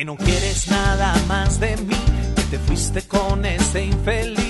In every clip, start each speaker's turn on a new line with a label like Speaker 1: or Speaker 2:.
Speaker 1: que no quieres nada más de mí, que te fuiste con ese infeliz.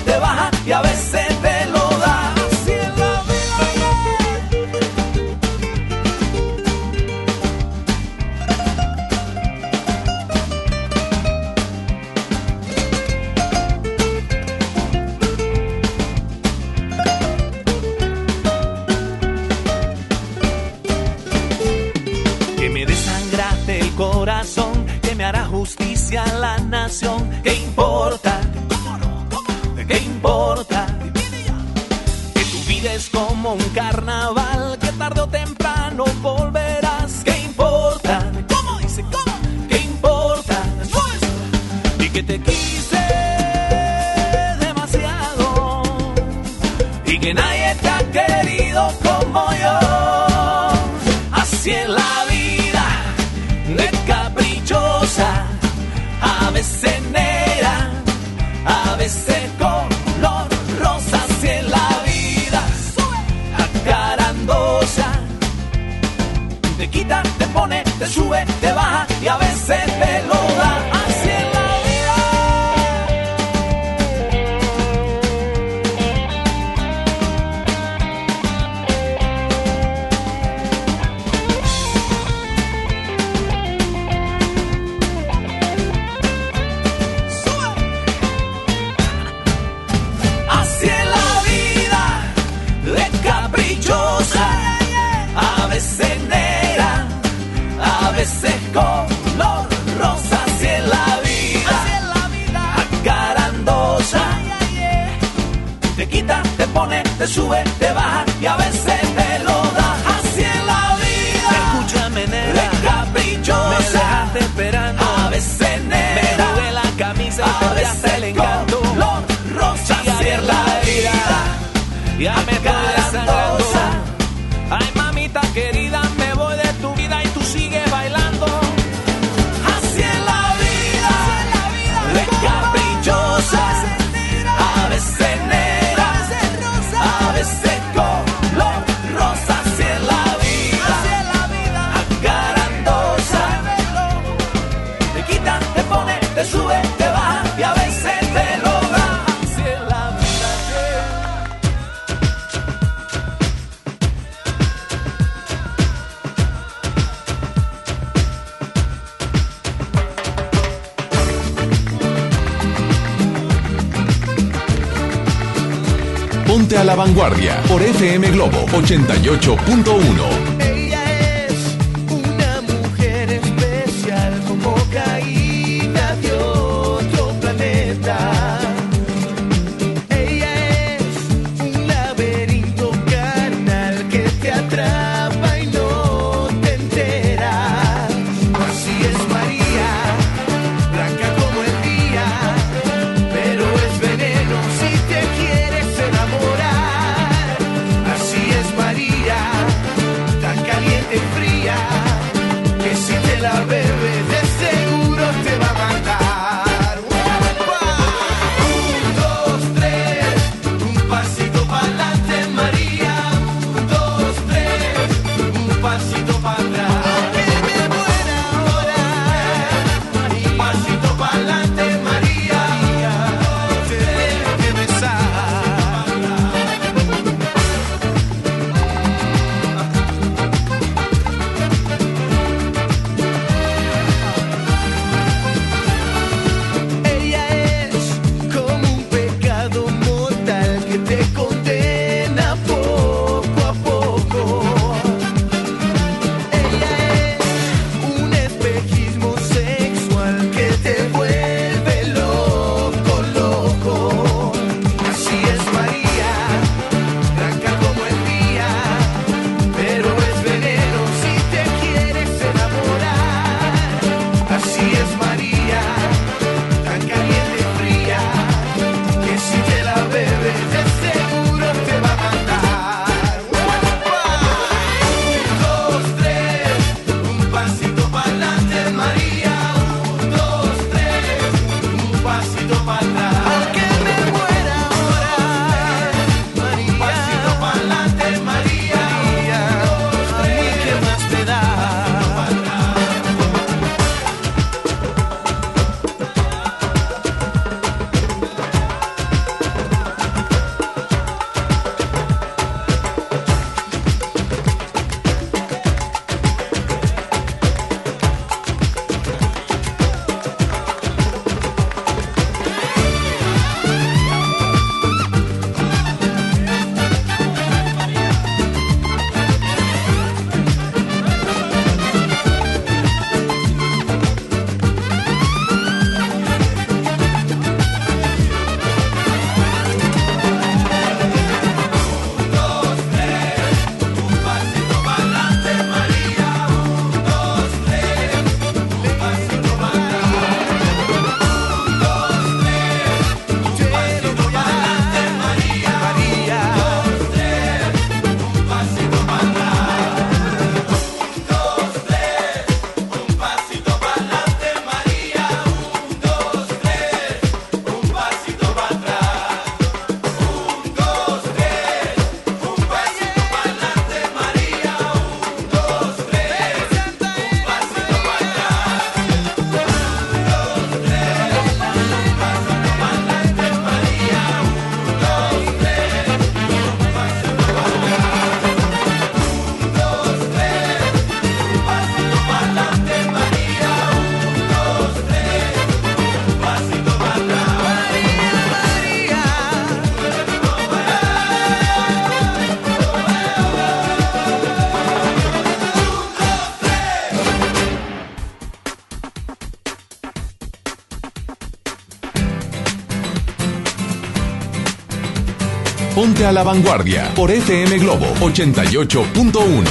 Speaker 1: A la
Speaker 2: vanguardia por FM Globo 88.1.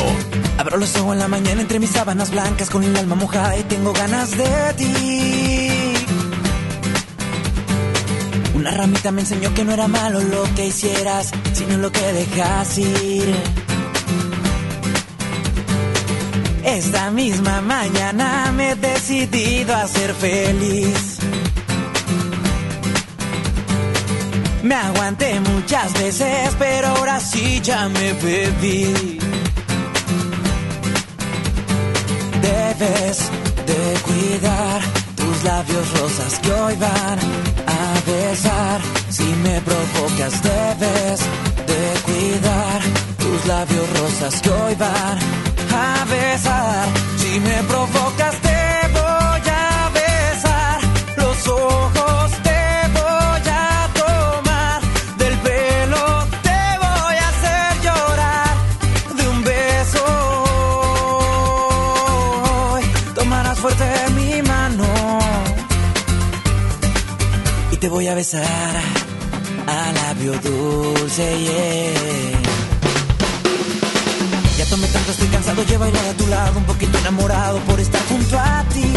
Speaker 3: Abro los ojos en la mañana entre mis sábanas blancas con el alma mojada y tengo ganas de ti. Una ramita me enseñó que no era malo lo que hicieras, sino lo que dejas ir. Esta misma mañana me he decidido a ser feliz. Me aguanté muchas veces, pero ahora sí ya me bebí. Debes de cuidar tus labios rosas que hoy van a besar. Si me provocas, debes de cuidar tus labios rosas que hoy van a besar. Si me provocas, voy a besar a labio dulce, yeah. Ya tomé tanto, estoy cansado, llevo bailar a tu lado, un poquito enamorado por estar junto a ti.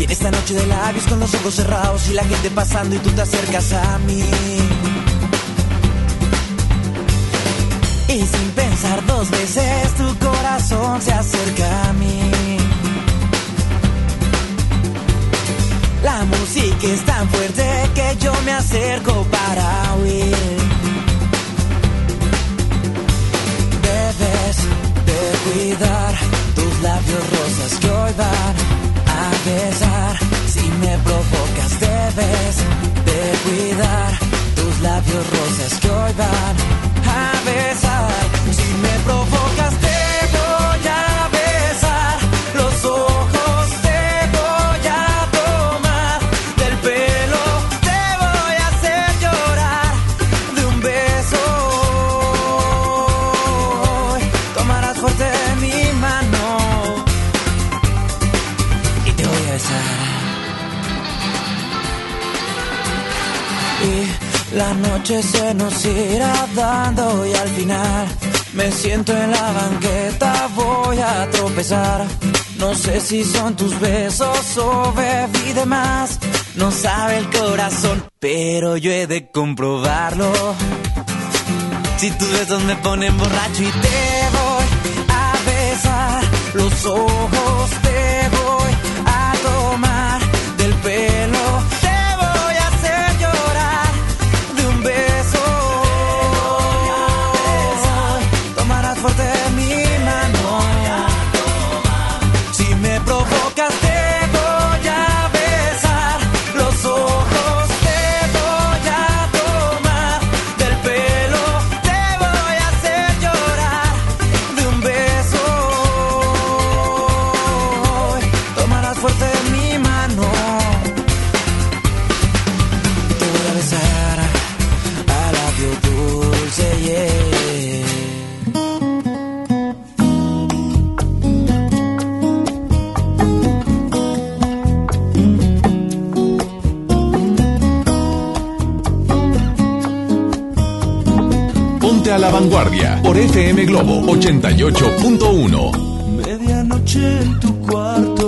Speaker 3: En esta noche de labios con los ojos cerrados y la gente pasando y tú te acercas a mí. Y sin pensar dos veces tu corazón se acerca a mí. La música es tan fuerte que yo me acerco para huir. Debes de cuidar tus labios rosas que hoy van a besar. Si me provocas, debes de cuidar tus labios rosas que hoy van a noche se nos irá dando y al final me siento en la banqueta, voy a tropezar. No sé si son tus besos o bebí de más. No sabe el corazón, pero yo he de comprobarlo. Si tus besos me ponen borracho y te voy a besar los ojos, te
Speaker 2: la vanguardia por FM Globo 88.1.
Speaker 4: Medianoche en tu cuarto,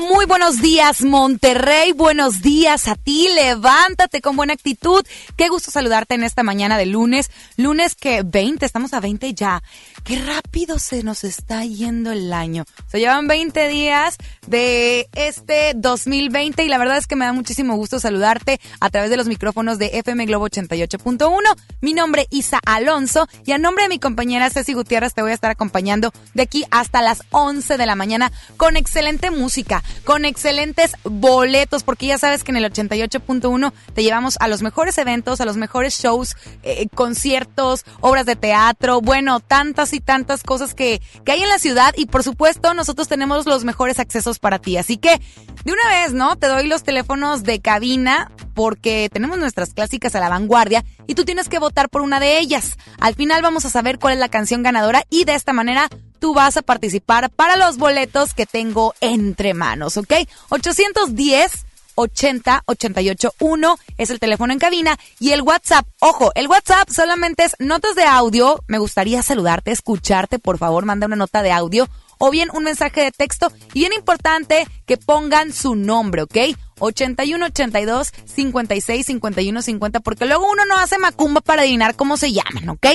Speaker 5: Muy, buenos días, Monterrey. Buenos días a ti. Levántate con buena actitud. Qué gusto saludarte en esta mañana de lunes. Lunes que 20, estamos a 20 ya. Qué rápido se nos está yendo el año. Se llevan 20 días de este 2020 y la verdad es que me da muchísimo gusto saludarte a través de los micrófonos de FM Globo 88.1. Mi nombre es Isa Alonso y a nombre de mi compañera Ceci Gutiérrez te voy a estar acompañando de aquí hasta las 11 de la mañana con excelente música, con excelentes boletos, porque ya sabes que en el 88.1 te llevamos a los mejores eventos, a los mejores shows, eh, conciertos, obras de teatro, bueno, tantas y tantas cosas que, que hay en la ciudad y por supuesto nosotros tenemos los mejores accesos para ti. Así que de una vez, ¿no? Te doy los teléfonos de cabina porque tenemos nuestras clásicas a la vanguardia y tú tienes que votar por una de ellas. Al final vamos a saber cuál es la canción ganadora y de esta manera tú vas a participar para los boletos que tengo entre manos, ¿ok? 810 80 88 1 es el teléfono en cabina y el WhatsApp. Ojo, el WhatsApp solamente es notas de audio. Me gustaría saludarte, escucharte. Por favor, manda una nota de audio o bien un mensaje de texto. Y bien importante que pongan su nombre, ¿ok? 81 82 56 51 50 porque luego uno no hace macumba para adivinar cómo se llaman, ¿ok?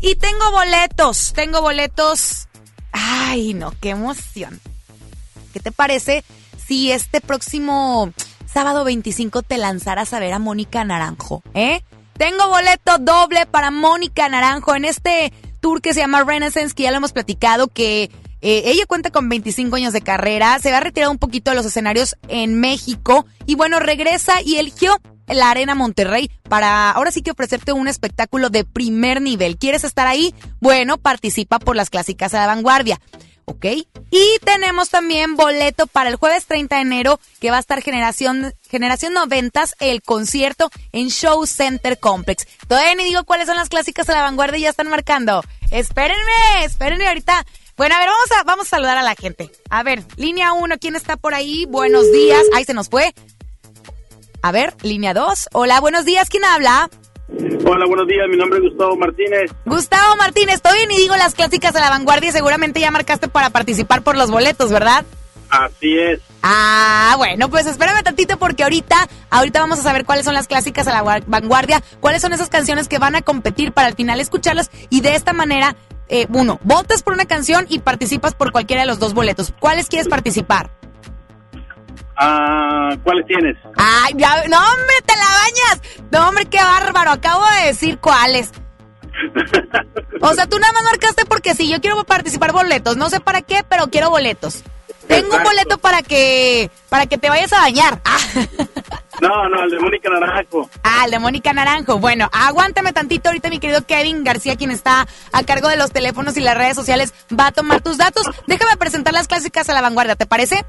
Speaker 5: Y tengo boletos, tengo boletos. Ay, no, qué emoción. ¿Qué te parece si este próximo sábado 25 te lanzaras a ver a Mónica Naranjo, eh? Tengo boleto doble para Mónica Naranjo en este tour que se llama Renaissance, que ya lo hemos platicado, que eh, ella cuenta con 25 años de carrera, se va a retirar un poquito de los escenarios en México y bueno, regresa y eligió la Arena Monterrey para ahora sí que ofrecerte un espectáculo de primer nivel. ¿Quieres estar ahí? Bueno, participa por las clásicas de la vanguardia. ¿ok? Y tenemos también boleto para el jueves 30 de enero que va a estar Generación, Generación 90, el concierto en Show Center Complex. Todavía ni digo cuáles son las clásicas de la vanguardia y ya están marcando. Espérenme, espérenme ahorita. Bueno, a ver, vamos a, vamos a saludar a la gente. A ver, línea 1, ¿quién está por ahí? Buenos días. Ahí se nos fue. A ver, línea 2. Hola, buenos días. ¿Quién habla?
Speaker 6: Hola, buenos días. Mi nombre es Gustavo Martínez.
Speaker 5: Gustavo Martínez, estoy bien y digo las clásicas de la vanguardia. Seguramente ya marcaste para participar por los boletos, ¿verdad?
Speaker 6: Así es.
Speaker 5: Ah, bueno, pues espérame tantito porque ahorita, ahorita vamos a saber cuáles son las clásicas a la vanguardia, cuáles son esas canciones que van a competir para al final escucharlas y de esta manera, eh, uno, votas por una canción y participas por cualquiera de los dos boletos. ¿Cuáles quieres participar?
Speaker 6: Ah, ¿Cuáles tienes?
Speaker 5: Ay, ya, no hombre, te la bañas. No hombre, qué bárbaro, acabo de decir cuáles. O sea, tú nada más marcaste porque sí, yo quiero participar boletos, no sé para qué, pero quiero boletos. Tengo un boleto para que para que te vayas a bañar.
Speaker 6: No, no, el de Mónica Naranjo.
Speaker 5: Ah, el de Mónica Naranjo. Bueno, aguántame tantito ahorita mi querido Kevin García, quien está a cargo de los teléfonos y las redes sociales, va a tomar tus datos. Déjame presentar las clásicas a la vanguardia, ¿te parece?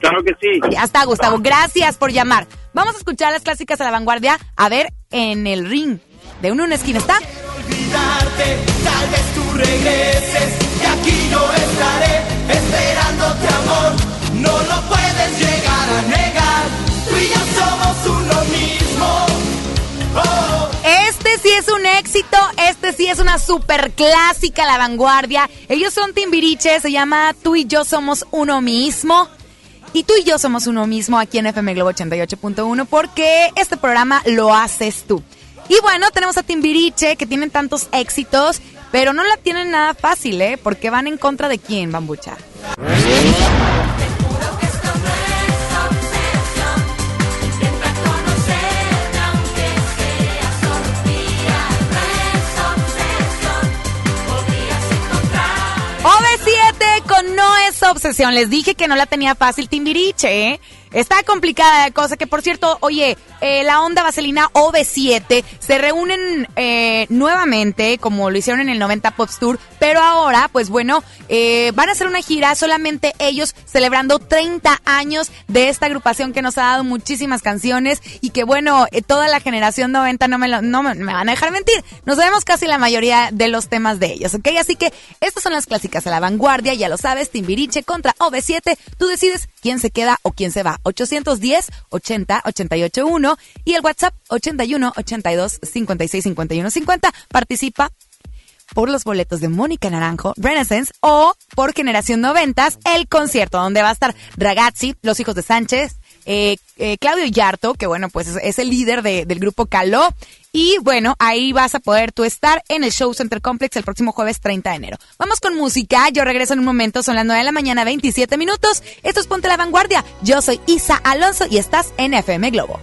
Speaker 6: Claro que sí.
Speaker 5: Ya está, Gustavo. Gracias por llamar. Vamos a escuchar las clásicas a la vanguardia. A ver, en el ring de uno en una esquina está.
Speaker 1: olvidarte, tal vez tú regreses y aquí yo estaré esperándote amor. No lo puedes llegar a negar, tú y yo somos uno mismo. Oh.
Speaker 5: Este sí es un éxito, este sí es una super clásica la vanguardia. Ellos son Timbiriche, se llama Tú y yo somos uno mismo. Y tú y yo somos uno mismo aquí en FM Globo 88.1 porque este programa lo haces tú. Y bueno, tenemos a Timbiriche que tienen tantos éxitos, pero no la tienen nada fácil, ¿eh? Porque van en contra de quién, Bambucha. No es obsesión. Les dije que no la tenía fácil Timbiriche, ¿eh? Está complicada la cosa, que por cierto, oye, eh, la onda vaselina OV7 se reúnen eh, nuevamente, como lo hicieron en el 90 Pop Tour, pero ahora, pues bueno, eh, van a hacer una gira solamente ellos celebrando 30 años de esta agrupación que nos ha dado muchísimas canciones y que bueno, toda la generación 90 no me, lo- no me van a dejar mentir, nos sabemos casi la mayoría de los temas de ellos, ¿ok? Así que estas son las clásicas a la vanguardia, ya lo sabes, Timbiriche contra OV7, tú decides quién se queda o quién se va. 810 80 88 1 y el WhatsApp 81 82 56 51 50. Participa por los boletos de Mónica Naranjo, Renaissance o por Generación 90, el concierto donde va a estar Ragazzi, Los Hijos de Sánchez, eh, eh, Claudio Yarto, que bueno, pues es, el líder de- del grupo Caló. Y bueno, ahí vas a poder tú estar en el Show Center Complex el próximo jueves 30 de enero. Vamos con música, yo regreso en un momento, son las 9 de la mañana, 27 minutos. Esto es Ponte la Vanguardia. Yo soy Isa Alonso y estás en FM Globo.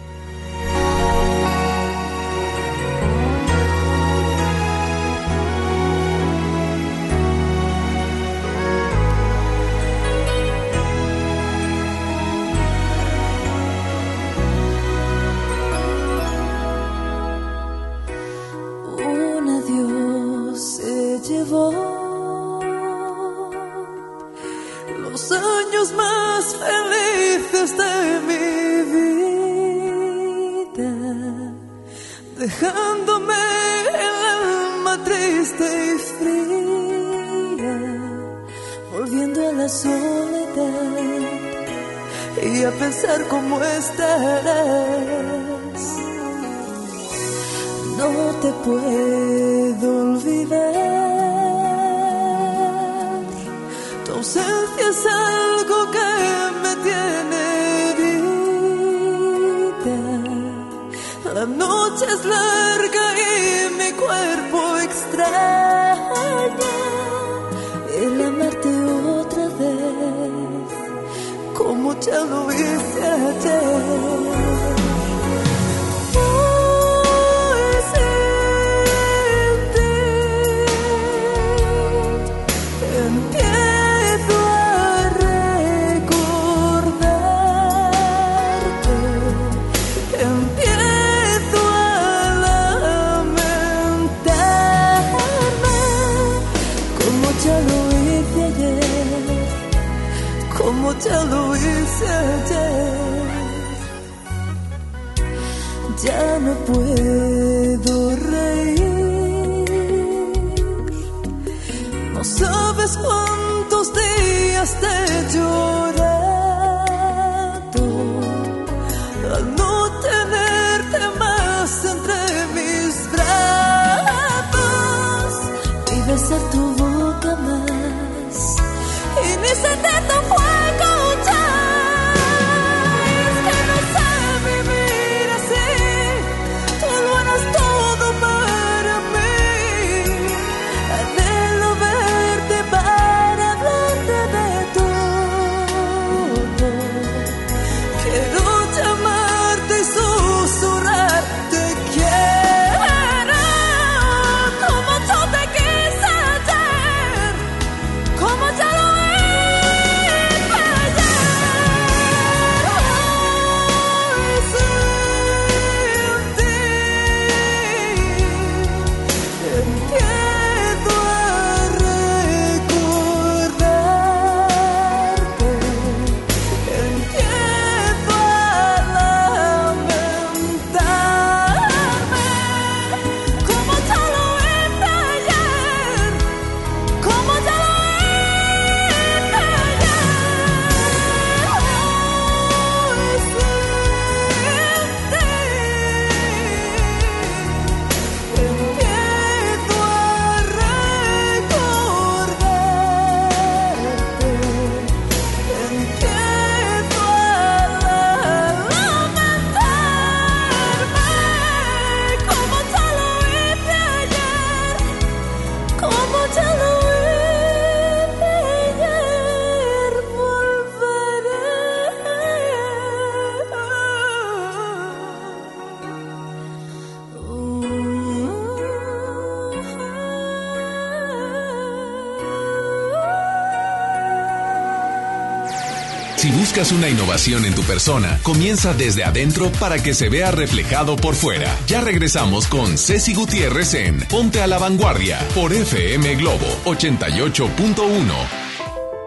Speaker 2: Buscas una innovación en tu persona, comienza desde adentro para que se vea reflejado por fuera. Ya regresamos con Ceci Gutiérrez en Ponte a la Vanguardia por FM Globo 88.1.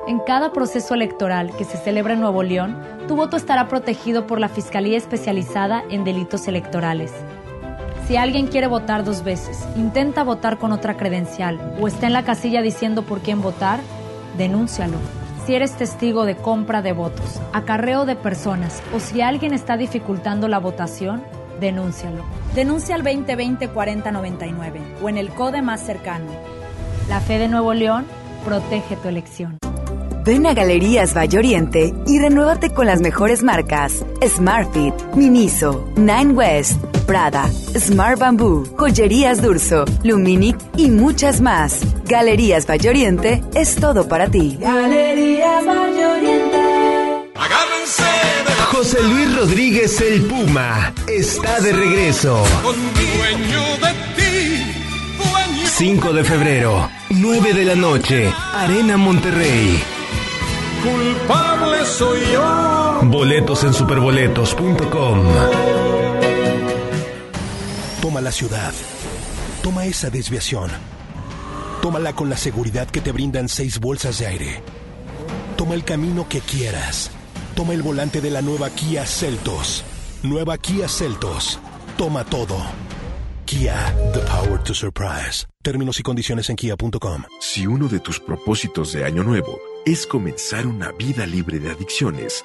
Speaker 7: En cada proceso electoral que se celebra en Nuevo León, tu voto estará protegido por la Fiscalía Especializada en Delitos Electorales. Si alguien quiere votar dos veces, intenta votar con otra credencial o está en la casilla diciendo por quién votar, denúncialo. Si eres testigo de compra de votos, acarreo de personas o si alguien está dificultando la votación, denúncialo. Denuncia al 2020-4099 o en el CODE más cercano. La fe de Nuevo León protege tu elección.
Speaker 8: Ven a Galerías Valle Oriente y renuévate con las mejores marcas: Smartfit, Miniso, Nine West, Prada, Smart Bamboo, Joyerías Durso, Luminic y muchas más. Galerías Valle Oriente es todo para ti.
Speaker 9: Galerías Valle Oriente.
Speaker 10: José Luis Rodríguez el Puma está de regreso. 5 de febrero, 9 de la noche, Arena Monterrey.
Speaker 9: Culpable soy yo.
Speaker 10: Boletos en superboletos.com.
Speaker 11: Toma la ciudad. Toma esa desviación. Tómala con la seguridad que te brindan seis bolsas de aire. Toma el camino que quieras. Toma el volante de la nueva Kia Celtos. Nueva Kia Celtos. Toma todo. Kia, the power to surprise. Términos y condiciones en kia.com.
Speaker 12: Si uno de tus propósitos de año nuevo es comenzar una vida libre de adicciones,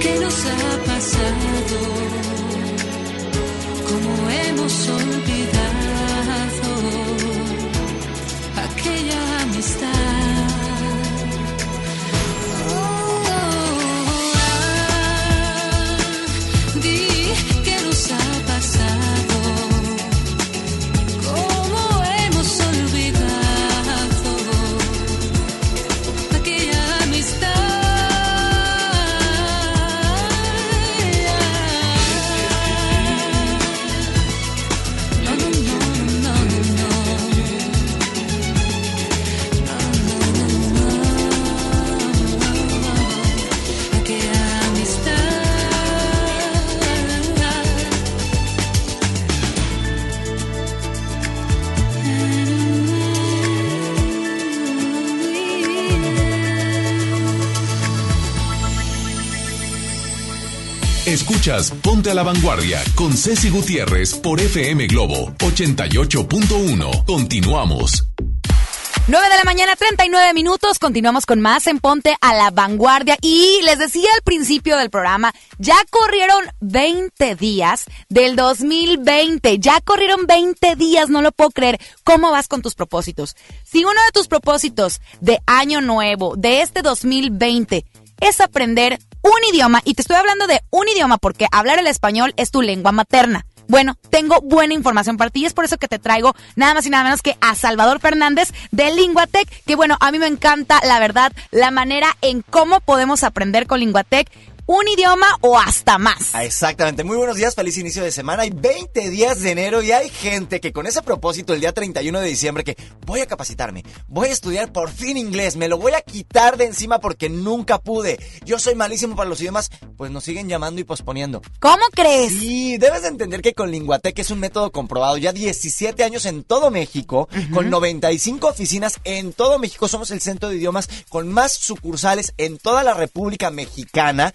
Speaker 13: ¿Qué nos ha pasado? ¿Cómo hemos olvidado aquella amistad?
Speaker 2: Ponte a la Vanguardia con Ceci Gutiérrez por FM Globo 88.1. Continuamos.
Speaker 5: 9 de la mañana, 39 minutos. Continuamos con más en Ponte a la Vanguardia. Y les decía al principio del programa, ya corrieron 20 días del 2020. Ya corrieron 20 días, no lo puedo creer. ¿Cómo vas con tus propósitos? Si uno de tus propósitos de año nuevo, de este 2020, es aprender un idioma, y te estoy hablando de un idioma porque hablar el español es tu lengua materna. Bueno, tengo buena información para ti y es por eso que te traigo nada más y nada menos que a Salvador Fernández de Linguatec, que bueno, a mí me encanta la verdad la manera en cómo podemos aprender con Linguatec un idioma o hasta más.
Speaker 14: Ah, Exactamente. Muy buenos días, feliz inicio de semana. Hay 20 días de enero y hay gente que con ese propósito el día 31 de diciembre que voy a capacitarme, voy a estudiar por fin inglés, me lo voy a quitar de encima porque nunca pude. Yo soy malísimo para los idiomas, pues nos siguen llamando y posponiendo.
Speaker 5: ¿Cómo crees?
Speaker 14: Sí, debes de entender que con Linguatec es un método comprobado ya 17 años en todo México, con 95 oficinas en todo México. Somos el centro de idiomas con más sucursales en toda la República Mexicana.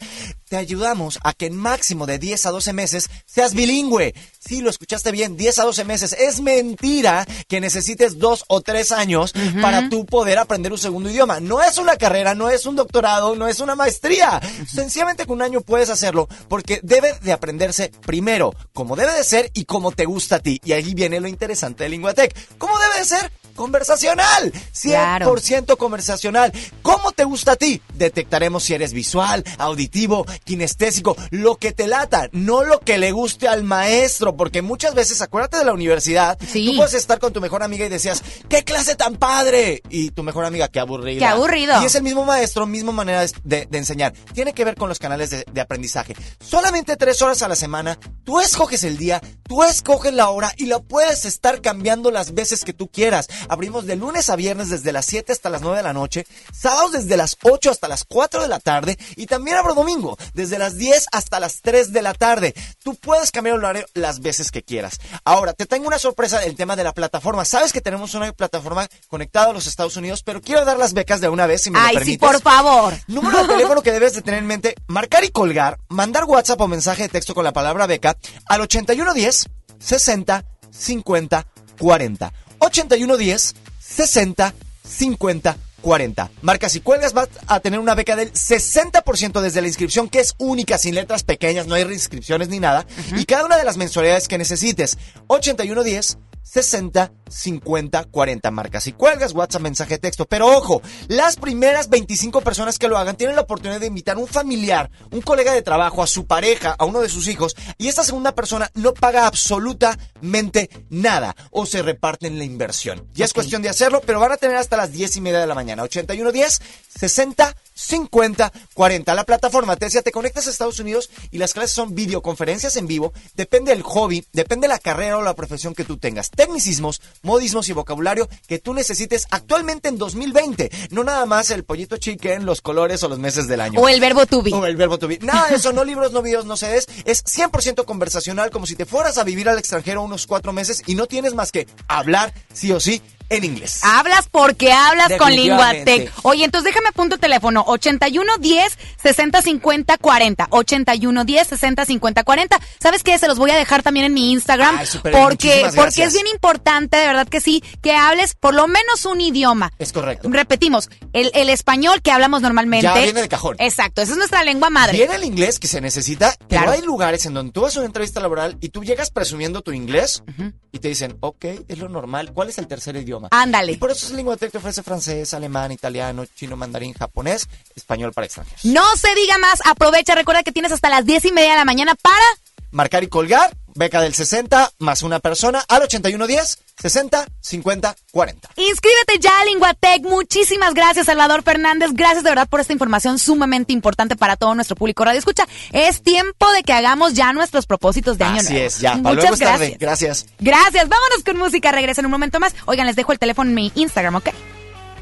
Speaker 14: Te ayudamos a que en máximo de 10 a 12 meses seas bilingüe. Sí, lo escuchaste bien, 10 a 12 meses. Es mentira que necesites dos o tres años para tú poder aprender un segundo idioma. No es una carrera, no es un doctorado, no es una maestría. Sencillamente con un año puedes hacerlo porque debe de aprenderse primero, como debe de ser y como te gusta a ti. Y ahí viene lo interesante de Linguatec. ¿Cómo debe de ser? Conversacional, 100% conversacional. ¿Cómo te gusta a ti? Detectaremos si eres visual, auditivo, kinestésico, lo que te lata, no lo que le guste al maestro, porque muchas veces, acuérdate de la universidad, tú puedes estar con tu mejor amiga y decías, ¡qué clase tan padre! Y tu mejor amiga, ¡qué aburrida!
Speaker 5: ¡Qué aburrido!
Speaker 14: Y es el mismo maestro, misma manera de, enseñar. Tiene que ver con los canales de, de aprendizaje. Solamente tres horas a la semana, tú escoges el día, tú escoges la hora y lo puedes estar cambiando las veces que tú quieras. Abrimos de lunes a viernes desde las 7 hasta las 9 de la noche, sábados desde las 8 hasta las 4 de la tarde y también abro domingo desde las 10 hasta las 3 de la tarde. Tú puedes cambiar el horario las veces que quieras. Ahora, te tengo una sorpresa del tema de la plataforma. Sabes que tenemos una plataforma conectada a los Estados Unidos, pero quiero dar las becas de una vez, si me lo
Speaker 5: Ay, sí, por favor.
Speaker 14: Número de teléfono que debes de tener en mente, marcar y colgar, mandar WhatsApp o mensaje de texto con la palabra beca al 8110 60 50 40. 8110 60 50 40. Marcas y cuelgas vas a tener una beca del 60% desde la inscripción, que es única, sin letras pequeñas, no hay reinscripciones ni nada. Y cada una de las mensualidades que necesites. 8110 60 50 40 marcas y cuelgas, WhatsApp, mensaje de texto. Pero ojo, las primeras 25 personas que lo hagan tienen la oportunidad de invitar a un familiar, un colega de trabajo, a su pareja, a uno de sus hijos, y esta segunda persona no paga absolutamente nada o se reparten la inversión. Ya es cuestión de hacerlo, pero van a tener hasta las 10 y media de la mañana. 81 10 60 50 40. La plataforma te decía, te conectas a Estados Unidos y las clases son videoconferencias en vivo. Depende del hobby, depende de la carrera o la profesión que tú tengas. Tecnicismos, modismos y vocabulario que tú necesites actualmente en 2020. No nada más el pollito chicken, los colores o los meses del año.
Speaker 5: O el verbo to be.
Speaker 14: O el verbo to be. Nada de eso, no libros, no videos, no CDs. Es 100% conversacional, como si te fueras a vivir al extranjero unos cuatro meses y no tienes más que hablar sí o sí en inglés.
Speaker 5: Hablas porque hablas con. Linguatec. Oye, entonces déjame punto teléfono 81 10 60 50 40. 81 10 60 50 40. ¿Sabes qué? Se los voy a dejar también en mi Instagram
Speaker 14: Ay,
Speaker 5: porque porque es bien importante, de verdad que sí, que hables por lo menos un idioma.
Speaker 14: Es correcto.
Speaker 5: Repetimos, el, el español que hablamos normalmente.
Speaker 14: Ya viene de cajón.
Speaker 5: Exacto, esa es nuestra lengua madre.
Speaker 14: Viene el inglés que se necesita, pero
Speaker 5: Claro.
Speaker 14: hay lugares en donde tú vas a una entrevista laboral y tú llegas presumiendo tu inglés y te dicen, ok, es lo normal. ¿Cuál es el tercer idioma? Idioma.
Speaker 5: Ándale.
Speaker 14: Y por eso Lingotech te ofrece francés, alemán, italiano, chino, mandarín, japonés, español para extranjeros.
Speaker 5: No se diga más, aprovecha, recuerda que tienes hasta las diez y media de la mañana para...
Speaker 14: Marcar y colgar, beca del 60 más una persona al 8110 60 50 40.
Speaker 5: Inscríbete ya a Linguatec. Muchísimas gracias, Salvador Fernández. Gracias de verdad por esta información sumamente importante para todo nuestro público radio. Escucha, es tiempo de que hagamos ya nuestros propósitos de año
Speaker 14: Así
Speaker 5: nuevo.
Speaker 14: es, ya.
Speaker 5: Muchas
Speaker 14: luego
Speaker 5: gracias.
Speaker 14: tarde. Gracias.
Speaker 5: Gracias. Vámonos con música. Regresa en un momento más. Oigan, les dejo el teléfono en mi Instagram, ¿ok?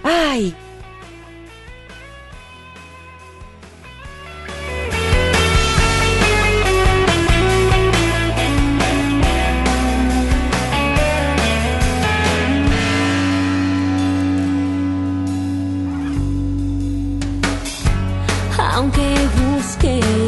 Speaker 5: Ay.
Speaker 9: Aunque busque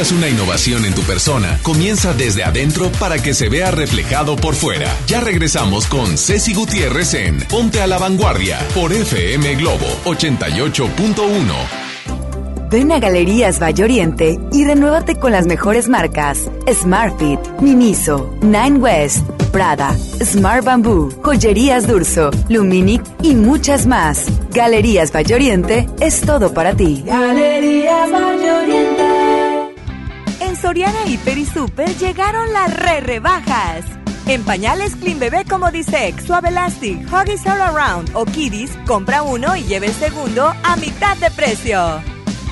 Speaker 2: buscas una innovación en tu persona, comienza desde adentro para que se vea reflejado por fuera. Ya regresamos con Ceci Gutiérrez en Ponte a la Vanguardia por FM Globo 88.1.
Speaker 8: Ven a Galerías Valle Oriente y renuévate con las mejores marcas: Smartfit, Miniso, Nine West, Prada, Smart Bamboo, Joyerías Durso, Luminic y muchas más. Galerías Valle Oriente es todo para ti.
Speaker 9: Galerías
Speaker 15: Soriana Hiper y Super llegaron las re rebajas. En pañales Clean Bebé como Disec, Suave Elastic, Huggies All Around o Kiddies, compra uno y lleve el segundo a mitad de precio.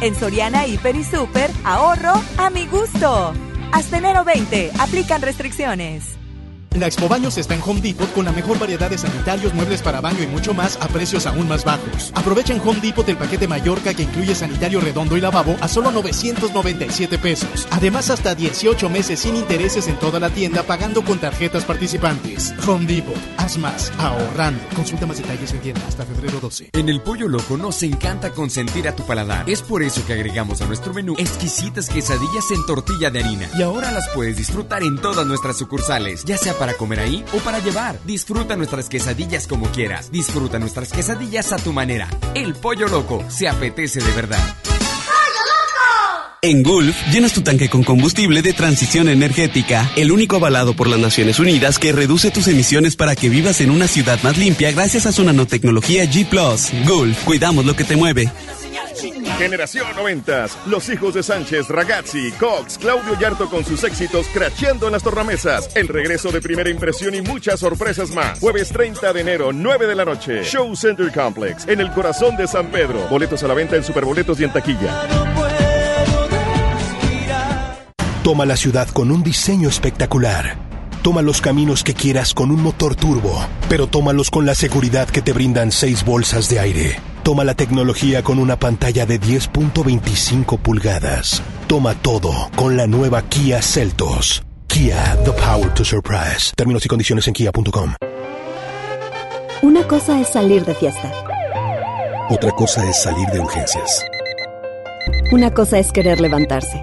Speaker 15: En Soriana Hiper y Super, ahorro a mi gusto. Hasta enero 20, aplican restricciones.
Speaker 16: La Expo Baños está en Home Depot con la mejor variedad de sanitarios, muebles para baño y mucho más a precios aún más bajos. Aprovecha en Home Depot el paquete Mallorca que incluye sanitario redondo y lavabo a solo 997 pesos. Además, hasta 18 meses sin intereses en toda la tienda pagando con tarjetas participantes. Home Depot, más, ahorrando. Consulta más detalles en tienda hasta febrero 12.
Speaker 17: En el Pollo Loco nos encanta consentir a tu paladar. Es por eso que agregamos a nuestro menú exquisitas quesadillas en tortilla de harina. Y ahora las puedes disfrutar en todas nuestras sucursales, ya sea para comer ahí o para llevar. Disfruta nuestras quesadillas como quieras. Disfruta nuestras quesadillas a tu manera. El Pollo Loco se apetece de verdad.
Speaker 18: En Gulf, llenas tu tanque con combustible de transición energética, el único avalado por las Naciones Unidas que reduce tus emisiones para que vivas en una ciudad más limpia gracias a su nanotecnología G ⁇ Gulf, cuidamos lo que te mueve.
Speaker 19: Generación 90. Los hijos de Sánchez, Ragazzi, Cox, Claudio Yarto con sus éxitos cracheando en las tornamesas. El regreso de primera impresión y muchas sorpresas más. Jueves 30 de enero, 9 de la noche. Show Center Complex, en el corazón de San Pedro. Boletos a la venta en Superboletos y en taquilla.
Speaker 11: Toma la ciudad con un diseño espectacular. Toma los caminos que quieras con un motor turbo, pero tómalos con la seguridad que te brindan seis bolsas de aire. Toma la tecnología con una pantalla de 10.25 pulgadas. Toma todo con la nueva Kia Celtos. Kia, the power to surprise. Términos y condiciones en kia.com.
Speaker 20: Una cosa es salir de fiesta.
Speaker 21: Otra cosa es salir de urgencias.
Speaker 20: Una cosa es querer levantarse.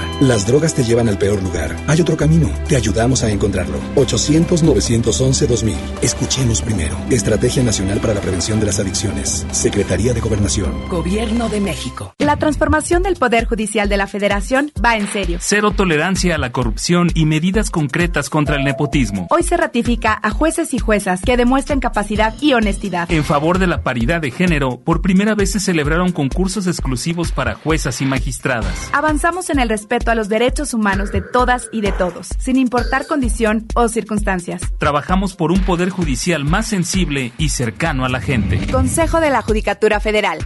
Speaker 21: Las drogas te llevan al peor lugar. Hay otro camino. Te ayudamos a encontrarlo. 800-911-2000. Escuchemos primero. Estrategia Nacional para la Prevención de las Adicciones. Secretaría de Gobernación.
Speaker 22: Gobierno de México. La transformación del Poder Judicial de la Federación va en serio.
Speaker 23: Cero tolerancia a la corrupción y medidas concretas contra el nepotismo.
Speaker 22: Hoy se ratifica a jueces y juezas que demuestren capacidad y honestidad.
Speaker 23: En favor de la paridad de género, por primera vez se celebraron concursos exclusivos para juezas y magistradas.
Speaker 22: Avanzamos en el respeto a los derechos humanos de todas y de todos, sin importar condición o circunstancias.
Speaker 23: Trabajamos por un poder judicial más sensible y cercano a la gente.
Speaker 22: Consejo de la Judicatura Federal.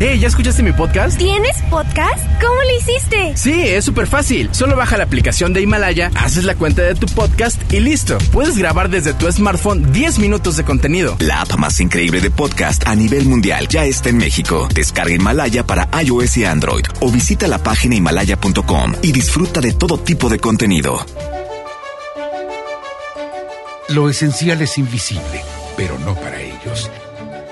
Speaker 24: Hey, ¿ya escuchaste mi podcast?
Speaker 25: ¿Tienes podcast? ¿Cómo lo hiciste?
Speaker 24: Sí, es súper fácil. Solo baja la aplicación de Himalaya, haces la cuenta de tu podcast y listo. Puedes grabar desde tu smartphone 10 minutos de contenido.
Speaker 26: La app más increíble de podcast a nivel mundial ya está en México. Descarga Himalaya para iOS y Android o visita la página himalaya.com y disfruta de todo tipo de contenido.
Speaker 27: Lo esencial es invisible, pero no para ellos.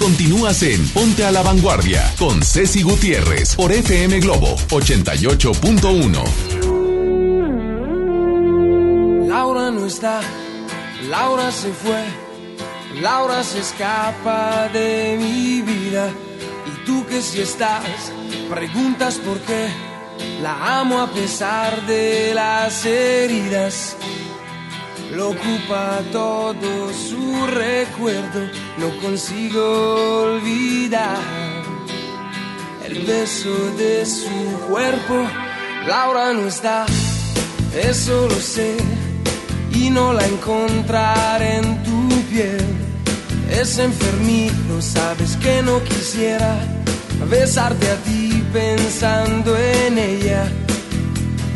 Speaker 2: Continúas en Ponte a la Vanguardia con Ceci Gutiérrez por FM Globo 88.1.
Speaker 3: Laura no está, Laura se fue, Laura se escapa de mi vida. Y tú que si estás, preguntas por qué. La amo a pesar de las heridas. Lo ocupa todo su recuerdo, no consigo olvidar el beso de su cuerpo. Laura no está, eso lo sé, y no la encontraré en tu piel.
Speaker 28: es enfermizo, sabes que no quisiera besarte a ti pensando en ella.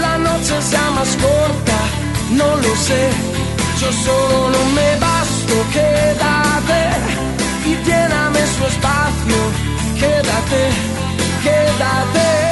Speaker 28: la noche sea más corta, no lo sé. Yo solo no me basto, quédate y lléname su espacio, quédate, quédate.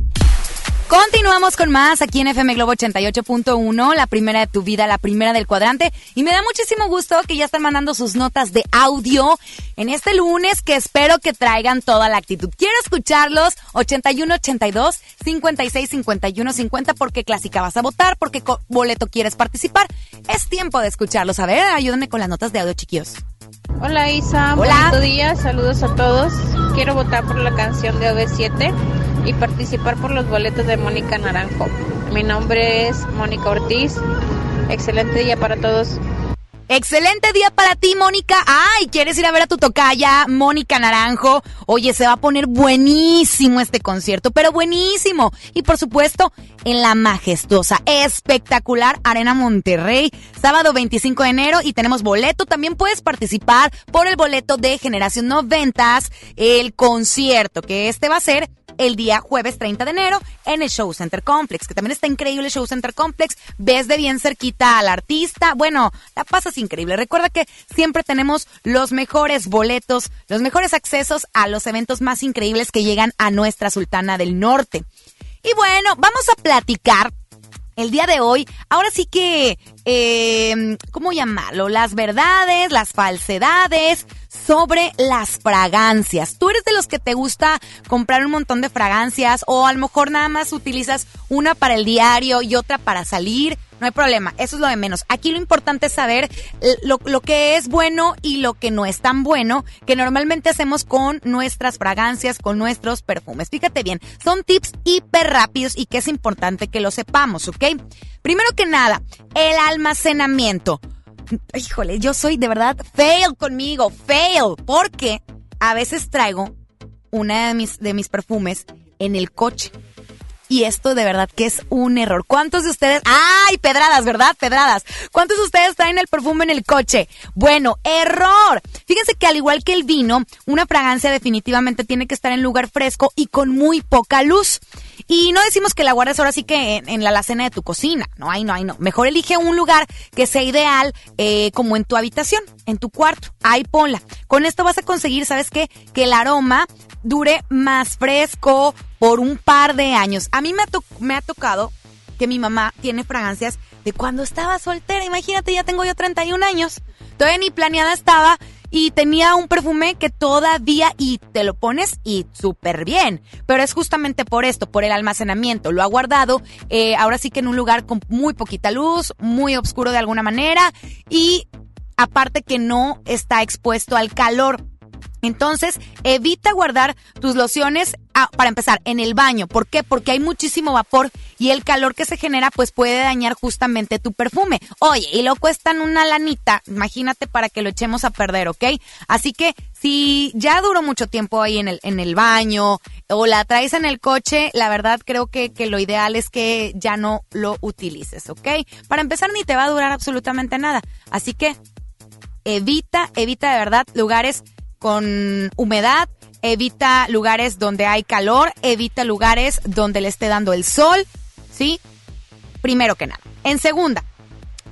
Speaker 5: Continuamos con más aquí en FM Globo 88.1, la primera de tu vida, la primera del cuadrante. Y me da muchísimo gusto que ya están mandando sus notas de audio en este lunes que espero que traigan toda la actitud. Quiero escucharlos 8182 56 51 50 porque clásica vas a votar, porque boleto quieres participar. Es tiempo de escucharlos. A ver, ayúdenme con las notas de audio, chiquillos.
Speaker 29: Hola Isa,
Speaker 5: Hola.
Speaker 29: bonito día, saludos a todos. Quiero votar por la canción de OV7 y participar por los boletos de Mónica Naranjo. Mi nombre es Mónica Ortiz. Excelente día para todos.
Speaker 5: Excelente día para ti, Mónica. Ay, ¿quieres ir a ver a tu tocaya, Mónica Naranjo? Oye, se va a poner buenísimo este concierto, pero buenísimo. Y por supuesto, en la majestuosa, espectacular Arena Monterrey, sábado 25 de enero y tenemos boleto. También puedes participar por el boleto de Generación Noventas, el concierto, que este va a ser el día jueves 30 de enero en el Show Center Complex, que también está increíble el Show Center Complex. Ves de bien cerquita al artista. Bueno, la pasas increíble. Recuerda que siempre tenemos los mejores boletos, los mejores accesos a los eventos más increíbles que llegan a nuestra Sultana del Norte. Y bueno, vamos a platicar el día de hoy, ahora sí que, eh, ¿cómo llamarlo? Las verdades, las falsedades sobre las fragancias. ¿Tú eres de los que te gusta comprar un montón de fragancias o a lo mejor nada más utilizas una para el diario y otra para salir? No hay problema, eso es lo de menos. Aquí lo importante es saber lo, lo que es bueno y lo que no es tan bueno, que normalmente hacemos con nuestras fragancias, con nuestros perfumes. Fíjate bien, son tips hiper rápidos y que es importante que lo sepamos, ¿ok? Primero que nada, el almacenamiento. híjole, yo soy de verdad fail conmigo, fail, porque a veces traigo una de mis, de mis perfumes en el coche. Y esto de verdad que es un error. ¿Cuántos de ustedes? ¡Ay, pedradas, ¿verdad? Pedradas. ¿Cuántos de ustedes traen el perfume en el coche? Bueno, error. Fíjense que al igual que el vino, una fragancia definitivamente tiene que estar en lugar fresco y con muy poca luz. Y no decimos que la guardes ahora sí que en, la alacena de tu cocina. No, ahí no, ahí no. Mejor elige un lugar que sea ideal, eh, como en tu habitación, en tu cuarto. Ahí ponla. Con esto vas a conseguir, ¿sabes qué? Que el aroma dure más fresco por un par de años. A mí me ha, me ha tocado que mi mamá tiene fragancias de cuando estaba soltera. Imagínate, ya tengo yo 31 años. Todavía ni planeada estaba y tenía un perfume que todavía y te lo pones y súper bien. Pero es justamente por esto, por el almacenamiento. Lo ha guardado eh, ahora sí que en un lugar con muy poquita luz, muy oscuro de alguna manera y aparte que no está expuesto al calor. Entonces, evita guardar tus lociones, ah, para empezar, en el baño. ¿Por qué? Porque hay muchísimo vapor y el calor que se genera pues puede dañar justamente tu perfume. Oye, y lo cuestan una lanita, imagínate para que lo echemos a perder, ¿ok? Así que si ya duró mucho tiempo ahí en el, en el baño o la traes en el coche, la verdad creo que, que lo ideal es que ya no lo utilices, ¿ok? Para empezar, ni te va a durar absolutamente nada. Así que evita, evita de verdad lugares con humedad, evita lugares donde hay calor, evita lugares donde le esté dando el sol, ¿sí? Primero que nada. En segunda,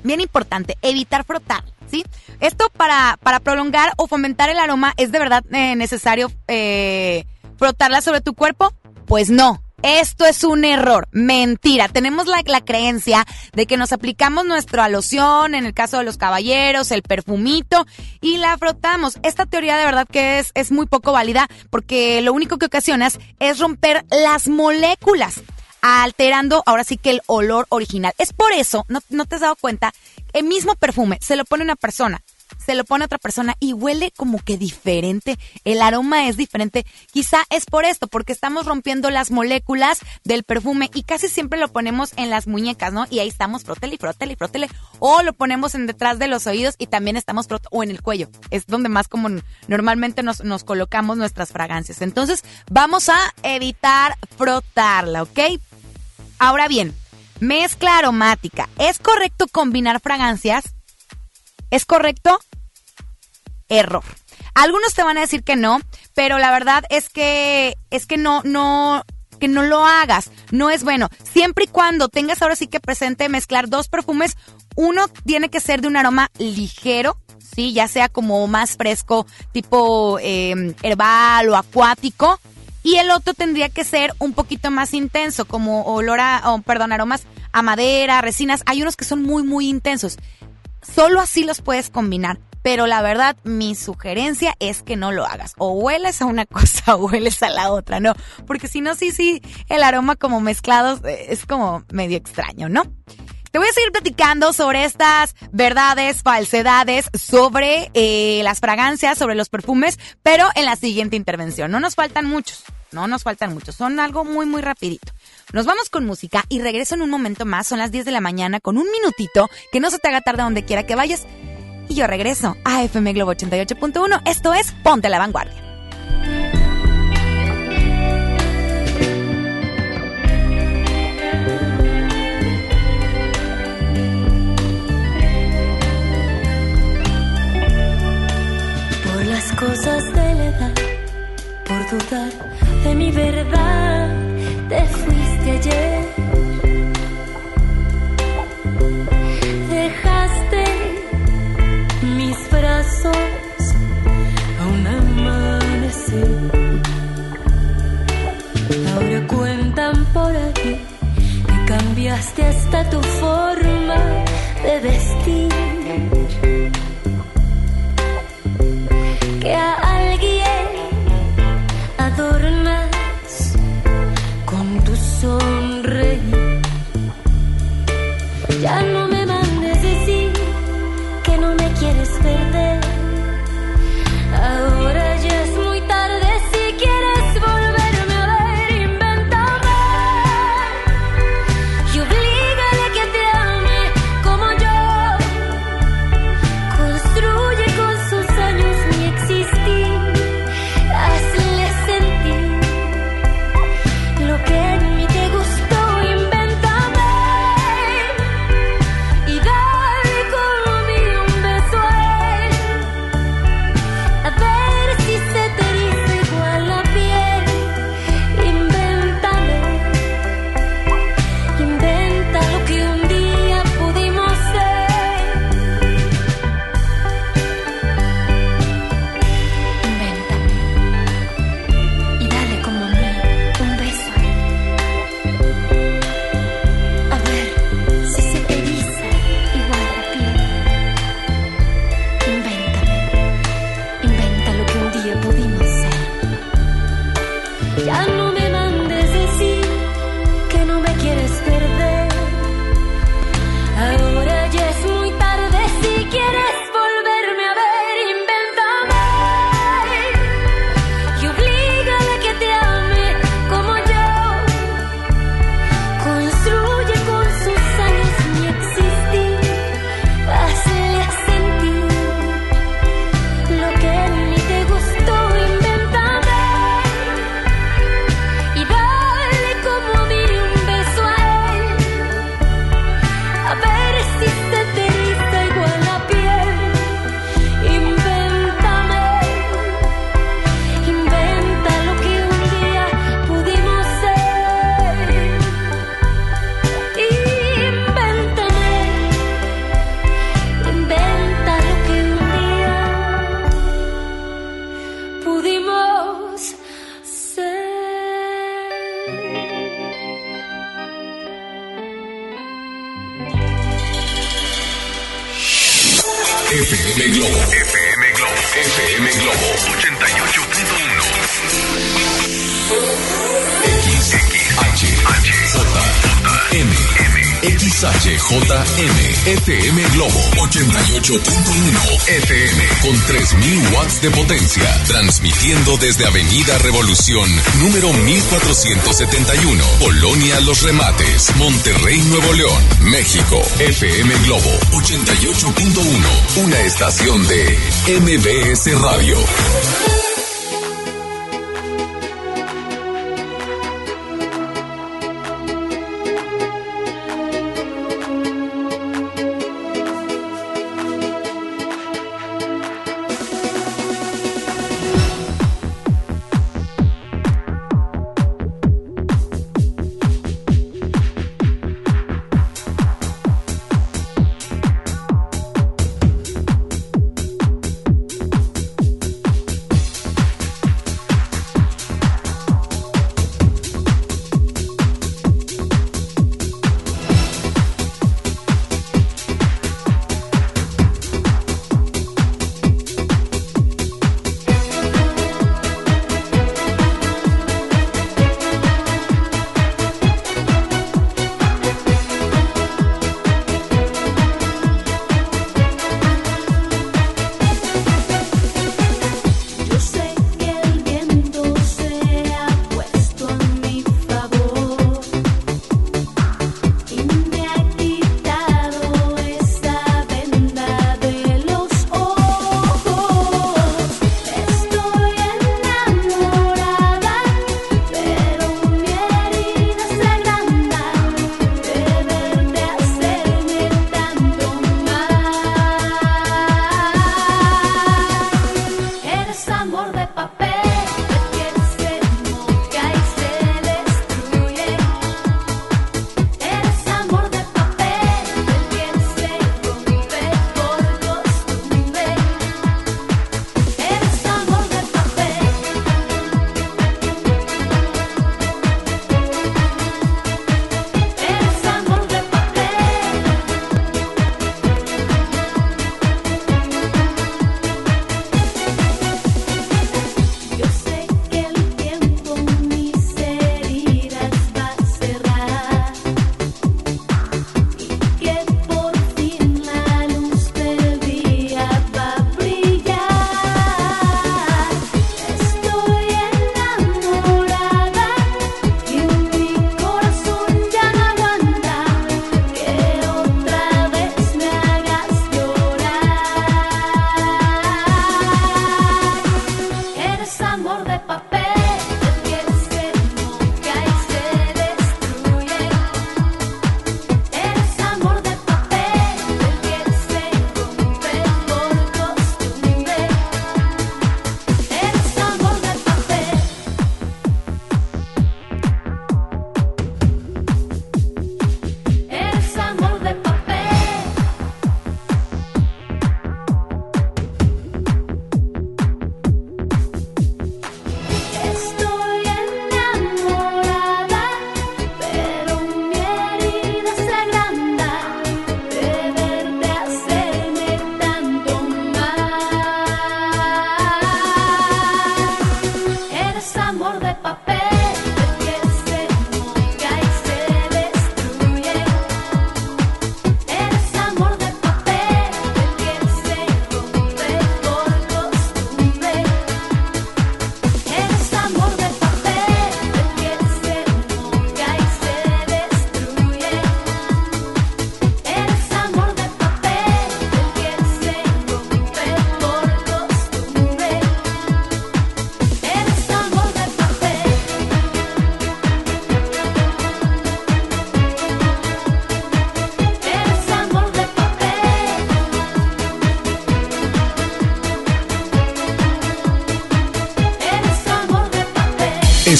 Speaker 5: bien importante, evitar frotar, ¿sí? Esto para, para prolongar o fomentar el aroma, ¿es de verdad eh, necesario eh, frotarla sobre tu cuerpo? Pues no. Esto es un error, mentira. Tenemos la, creencia de que nos aplicamos nuestra loción, en el caso de los caballeros, el perfumito, y la frotamos. Esta teoría de verdad que es, es muy poco válida porque lo único que ocasionas es romper las moléculas alterando ahora sí que el olor original. Es por eso, no, no te has dado cuenta, el mismo perfume se lo pone una persona, se lo pone otra persona y huele como que diferente, el aroma es diferente. Quizá es por esto, porque estamos rompiendo las moléculas del perfume y casi siempre lo ponemos en las muñecas, ¿no? Y ahí estamos, frótele frótele frótele. O lo ponemos en detrás de los oídos y también estamos o en el cuello. Es donde más como normalmente nos, nos colocamos nuestras fragancias. Entonces, vamos a evitar frotarla, ¿ok? Ahora bien, mezcla aromática. ¿Es correcto combinar fragancias? ¿Es correcto? Error. Algunos te van a decir que no, pero la verdad es que es que no no que no lo hagas. No es bueno. Siempre y cuando tengas ahora sí que presente mezclar dos perfumes, uno tiene que ser de un aroma ligero, sí, ya sea como más fresco, tipo eh, herbal o acuático, y el otro tendría que ser un poquito más intenso, como olor a, perdón, aromas a madera, resinas. Hay unos que son muy, muy intensos. Solo así los puedes combinar. Pero la verdad, mi sugerencia es que no lo hagas. O hueles a una cosa o hueles a la otra, ¿no? Porque si no, sí, sí, el aroma como mezclados eh, es como medio extraño, ¿no? Te voy a seguir platicando sobre estas verdades, falsedades, sobre eh, las fragancias, sobre los perfumes, pero en la siguiente intervención. No nos faltan muchos, no nos faltan muchos, son algo muy, muy rapidito. Nos vamos con música y regreso en un momento más, son las 10 de la mañana, con un minutito, que no se te haga tarde donde quiera que vayas. Y yo regreso a FM Globo 88.1, esto es Ponte a la Vanguardia.
Speaker 9: Por las cosas de la edad, por dudar de mi verdad, te fuiste ayer. Brazos a un amanecer. Ahora cuentan por aquí que cambiaste hasta tu forma de vestir que a alguien adornas con tu sonreír. Ya no
Speaker 30: de potencia, transmitiendo desde Avenida Revolución, número 1471, Polonia Los Remates, Monterrey, Nuevo León, México, FM Globo 88.1, una estación de MBS Radio.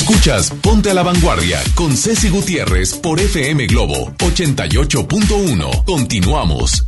Speaker 30: Escuchas Ponte a la Vanguardia con Ceci Gutiérrez por FM Globo 88.1. Continuamos.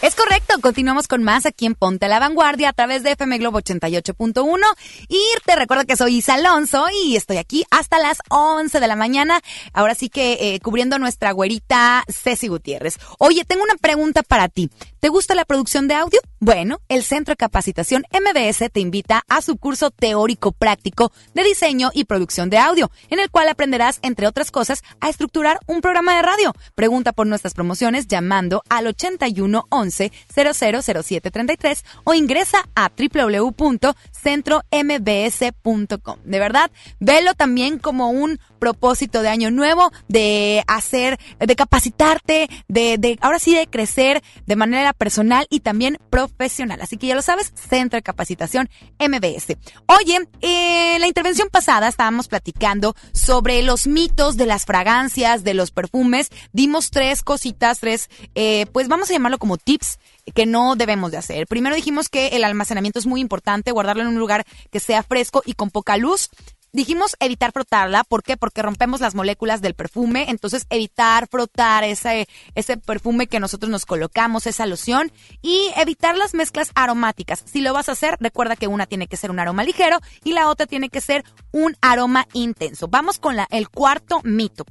Speaker 5: Es correcto, continuamos con más aquí en Ponte a la Vanguardia a través de FM Globo 88.1 y te recuerdo que soy Isa Alonso y estoy aquí hasta las 11 de la mañana. Ahora sí que eh, cubriendo nuestra güerita Ceci Gutiérrez. Oye, tengo una pregunta para ti. ¿Te gusta la producción de audio? Bueno, el Centro de Capacitación MBS te invita a su curso teórico práctico de diseño y producción de audio, en el cual aprenderás, entre otras cosas, a estructurar un programa de radio. Pregunta por nuestras promociones llamando al 81 11 000733 o ingresa a www.centrombs www.centrombs.com. De verdad, velo también como un propósito de año nuevo, de hacer, de capacitarte, de, de ahora sí de crecer de manera personal y también profesional. Así que ya lo sabes, Centro de Capacitación MBS. Oye, en la intervención pasada estábamos platicando sobre los mitos de las fragancias, de los perfumes. Dimos tres cositas, tres, eh, pues vamos a llamarlo como tips que no debemos de hacer. Primero dijimos que el almacenamiento es muy importante, guardarlo en un lugar que sea fresco y con poca luz. Dijimos evitar frotarla, ¿por qué? Porque rompemos las moléculas del perfume, entonces evitar frotar ese, ese perfume que nosotros nos colocamos, esa loción, y evitar las mezclas aromáticas. Si lo vas a hacer, recuerda que una tiene que ser un aroma ligero y la otra tiene que ser un aroma intenso. Vamos con la, el cuarto mito.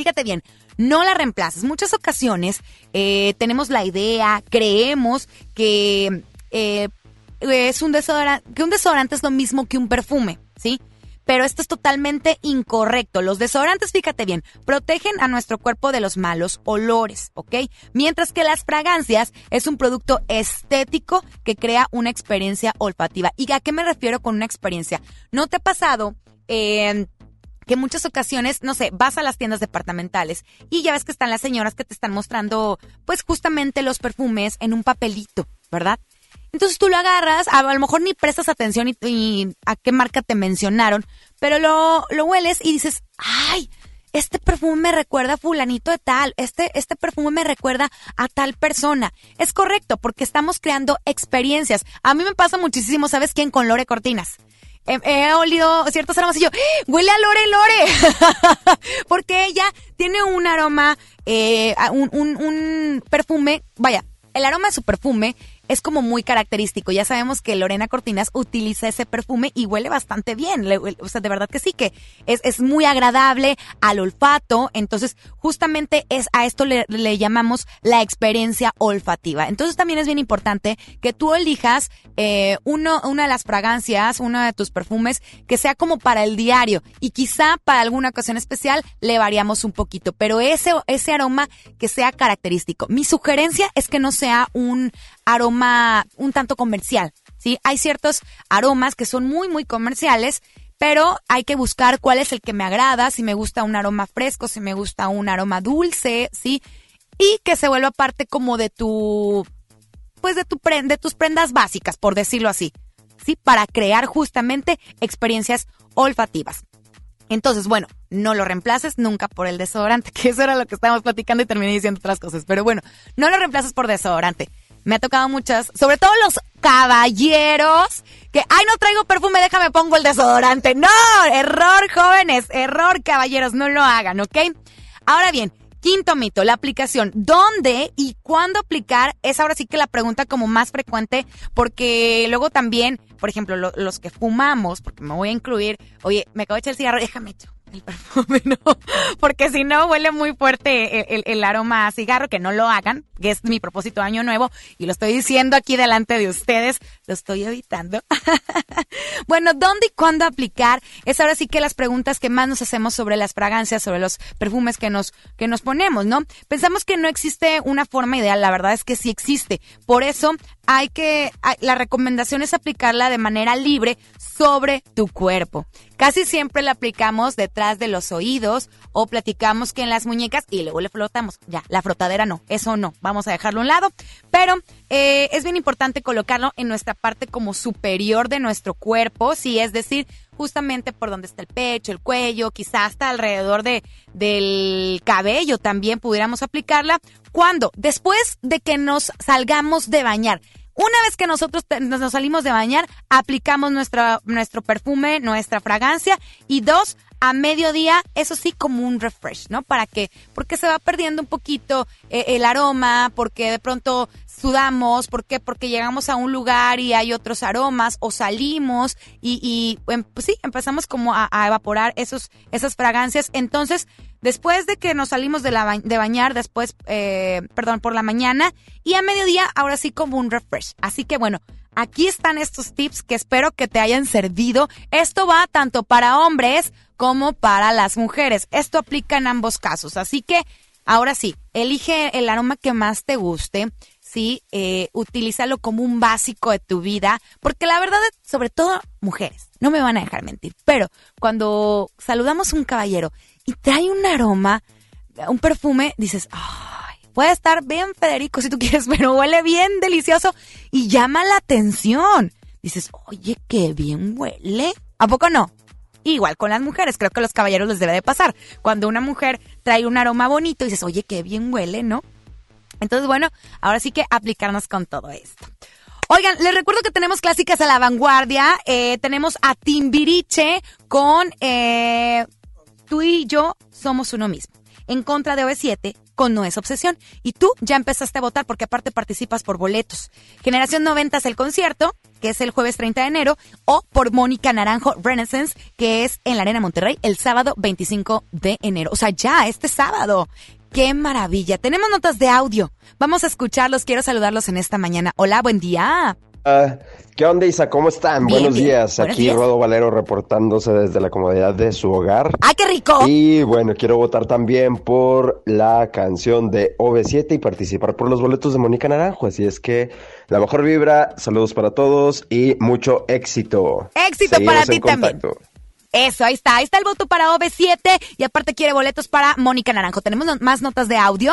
Speaker 5: Fíjate bien, no la reemplaces. Muchas ocasiones eh, tenemos la idea, creemos que eh, es un desodorante, que un desodorante es lo mismo que un perfume, ¿sí? pero esto es totalmente incorrecto. Los desodorantes, fíjate bien, protegen a nuestro cuerpo de los malos olores, ¿ok? Mientras que las fragancias es un producto estético que crea una experiencia olfativa. ¿Y a qué me refiero con una experiencia? ¿No te ha pasado? Eh, que muchas ocasiones, no sé, vas a las tiendas departamentales y ya ves que están las señoras que te están mostrando, pues justamente los perfumes en un papelito, ¿verdad? Entonces tú lo agarras, a, lo mejor ni prestas atención y, a qué marca te mencionaron, pero lo, lo hueles y dices, ay, este perfume me recuerda a fulanito de tal, este, este perfume me recuerda a tal persona. Es correcto, porque estamos creando experiencias. A mí me pasa muchísimo, ¿sabes quién? Con Lore Cortinas. He, olido ciertos aromas y yo, ¡Ah! huele a Lore Lore, porque ella tiene un aroma, eh, un, un, un perfume, vaya, el aroma de su perfume es como muy característico. Ya sabemos que Lorena Cortinas utiliza ese perfume y huele bastante bien. o sea, de verdad que sí, que es, es muy agradable al olfato. Entonces, justamente es a esto le, le, llamamos la experiencia olfativa. Entonces, también es bien importante que tú elijas eh, uno, una de las fragancias, uno de tus perfumes, que sea como para el diario. Y quizá para alguna ocasión especial le variamos un poquito. Pero ese, ese aroma que sea característico. Mi sugerencia es que no sea un aroma un tanto comercial, ¿sí? Hay ciertos aromas que son muy, muy comerciales, pero hay que buscar cuál es el que me agrada, si me gusta un aroma fresco, si me gusta un aroma dulce, ¿sí? Y que se vuelva parte como de tu, pues de tu, de tus prendas básicas, por decirlo así, ¿sí? Para crear justamente experiencias olfativas. Entonces, bueno, no lo reemplaces nunca por el desodorante, que eso era lo que estábamos platicando y terminé diciendo otras cosas. Pero bueno, no lo reemplaces por desodorante me ha tocado muchas, sobre todo los caballeros, que, ay, no traigo perfume, déjame pongo el desodorante. No, error, jóvenes, error, caballeros, no lo hagan, ¿ok? Ahora bien, quinto mito, la aplicación. ¿Dónde y cuándo aplicar? Es ahora sí que la pregunta como más frecuente, porque luego también, por ejemplo, los que fumamos, porque me voy a incluir, oye, me acabo de echar el cigarro, déjame echar el perfume, no, porque si no huele muy fuerte el, aroma a cigarro, que no lo hagan, que es mi propósito año nuevo, y lo estoy diciendo aquí delante de ustedes, lo estoy evitando. bueno, ¿dónde y cuándo aplicar? Es ahora sí que las preguntas que más nos hacemos sobre las fragancias, sobre los perfumes que nos, que nos ponemos, ¿no? Pensamos que no existe una forma ideal, la verdad es que sí existe. Por eso hay que, la recomendación es aplicarla de manera libre sobre tu cuerpo. Casi siempre la aplicamos detrás de los oídos o platicamos que en las muñecas y luego le flotamos. Ya, la frotadera no, eso no, vamos a dejarlo a un lado. Pero eh, es bien importante colocarlo en nuestra parte como superior de nuestro cuerpo, sí, es decir, justamente por donde está el pecho, el cuello, quizás hasta alrededor de, del cabello también pudiéramos aplicarla. ¿Cuándo? Después de que nos salgamos de bañar. Una vez que nosotros nos salimos de bañar, aplicamos nuestra, nuestro perfume, nuestra fragancia y dos, a mediodía, eso sí, como un refresh, ¿no? ¿Para qué? Porque se va perdiendo un poquito eh, el aroma, porque de pronto sudamos, ¿por qué? Porque llegamos a un lugar y hay otros aromas, o salimos y, y em, pues sí, empezamos como a, a, evaporar esos, esas fragancias. Entonces, después de que nos salimos de, la de bañar, después, eh, perdón, por la mañana y a mediodía, ahora sí como un refresh. Así que bueno, aquí están estos tips que espero que te hayan servido. Esto va tanto para hombres como para las mujeres. Esto aplica en ambos casos. Así que ahora sí, elige el aroma que más te guste. Sí, eh, utilízalo como un básico de tu vida, porque la verdad, sobre todo mujeres, no me van a dejar mentir, pero cuando saludamos a un caballero y trae un aroma, un perfume, dices, ay, puede estar bien Federico si tú quieres, pero huele bien delicioso y llama la atención. Dices, oye, qué bien huele. ¿A poco no? Igual con las mujeres, creo que a los caballeros les debe de pasar. Cuando una mujer trae un aroma bonito, dices, oye, qué bien huele, ¿no? Entonces, bueno, ahora sí que aplicarnos con todo esto. Oigan, les recuerdo que tenemos clásicas a la vanguardia. Eh, tenemos a Timbiriche con eh, Tú y yo somos uno mismo. En contra de OV7 con No es Obsesión. Y tú ya empezaste a votar porque aparte participas por boletos. Generación 90 es el concierto, que es el jueves 30 de enero, o por Mónica Naranjo Renaissance, que es en la Arena Monterrey el sábado 25 de enero. O sea, ya, este sábado. ¡Qué maravilla! Tenemos notas de audio. Vamos a escucharlos. Quiero saludarlos en esta mañana. Hola, buen día.
Speaker 31: Ah, ¿Qué onda, Isa? ¿Cómo están?
Speaker 5: Bien,
Speaker 31: Buenos
Speaker 5: bien.
Speaker 31: días.
Speaker 5: Buenos
Speaker 31: Aquí
Speaker 5: días.
Speaker 31: Rodo Valero reportándose desde la comodidad de su hogar.
Speaker 5: ¡Ah, qué rico!
Speaker 31: Y bueno, quiero votar también por la canción de OV7 y participar por los boletos de Mónica Naranjo. Así es que la mejor vibra, saludos para todos y mucho éxito.
Speaker 5: Éxito
Speaker 31: Seguimos
Speaker 5: para ti también. Eso, ahí está. Ahí está el voto para OV7 y aparte quiere boletos para Mónica Naranjo. Tenemos no- más notas de audio.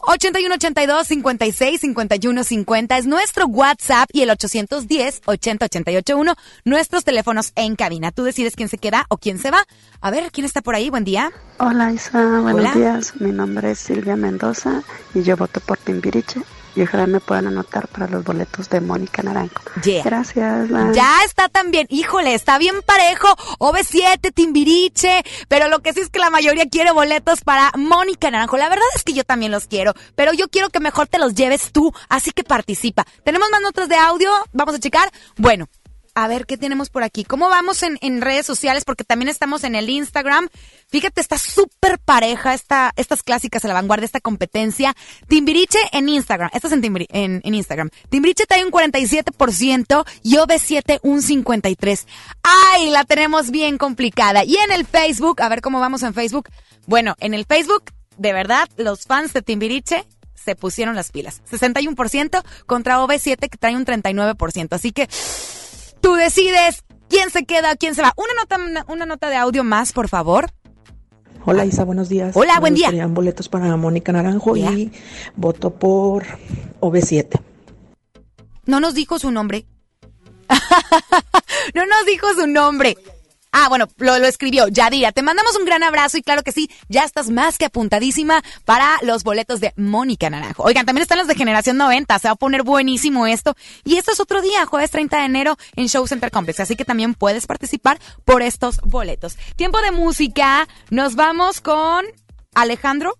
Speaker 5: 8182 56 51 50 es nuestro WhatsApp y el 810 80 881 nuestros teléfonos en cabina. Tú decides quién se queda o quién se va. A ver, ¿quién está por ahí? Buen día.
Speaker 32: Hola Isa, buenos
Speaker 5: Hola.
Speaker 32: días. Mi nombre es Silvia Mendoza y yo voto por Timbiriche. Y ojalá me puedan anotar para los boletos de Mónica Naranjo.
Speaker 5: Yeah.
Speaker 32: Gracias. bye.
Speaker 5: Ya está también, híjole, está bien parejo, OV7, Timbiriche, pero lo que sí es que la mayoría quiere boletos para Mónica Naranjo. La verdad es que yo también los quiero, pero yo quiero que mejor te los lleves tú, así que participa. ¿Tenemos más notas de audio? Vamos a checar. Bueno. A ver, ¿qué tenemos por aquí? ¿Cómo vamos en, redes sociales? Porque también estamos en el Instagram. Fíjate, está súper pareja esta, estas clásicas a la vanguardia, esta competencia. Timbiriche en Instagram. Estás en, en, en Instagram. Timbiriche trae un 47% y OV7 un 53%. ¡Ay! La tenemos bien complicada. Y en el Facebook, a ver cómo vamos en Facebook. Bueno, en el Facebook, de verdad, los fans de Timbiriche se pusieron las pilas. 61% contra OV7 que trae un 39%. Así que tú decides quién se queda, quién se va. Una nota, una, nota de audio más, por favor.
Speaker 33: Hola Isa, buenos días.
Speaker 5: Hola,
Speaker 33: Me
Speaker 5: buen día.
Speaker 33: gustarían boletos para Mónica Naranjo y voto por OV7.
Speaker 5: No nos dijo su nombre. no nos dijo su nombre. Ah, bueno, lo, lo escribió Yadira. Te mandamos un gran abrazo y claro que sí, ya estás más que apuntadísima para los boletos de Mónica Naranjo. Oigan, también están los de Generación 90, se va a poner buenísimo esto. Y esto es otro día, jueves 30 de enero en Show Center Complex, así que también puedes participar por estos boletos. Tiempo de música, nos vamos con Alejandro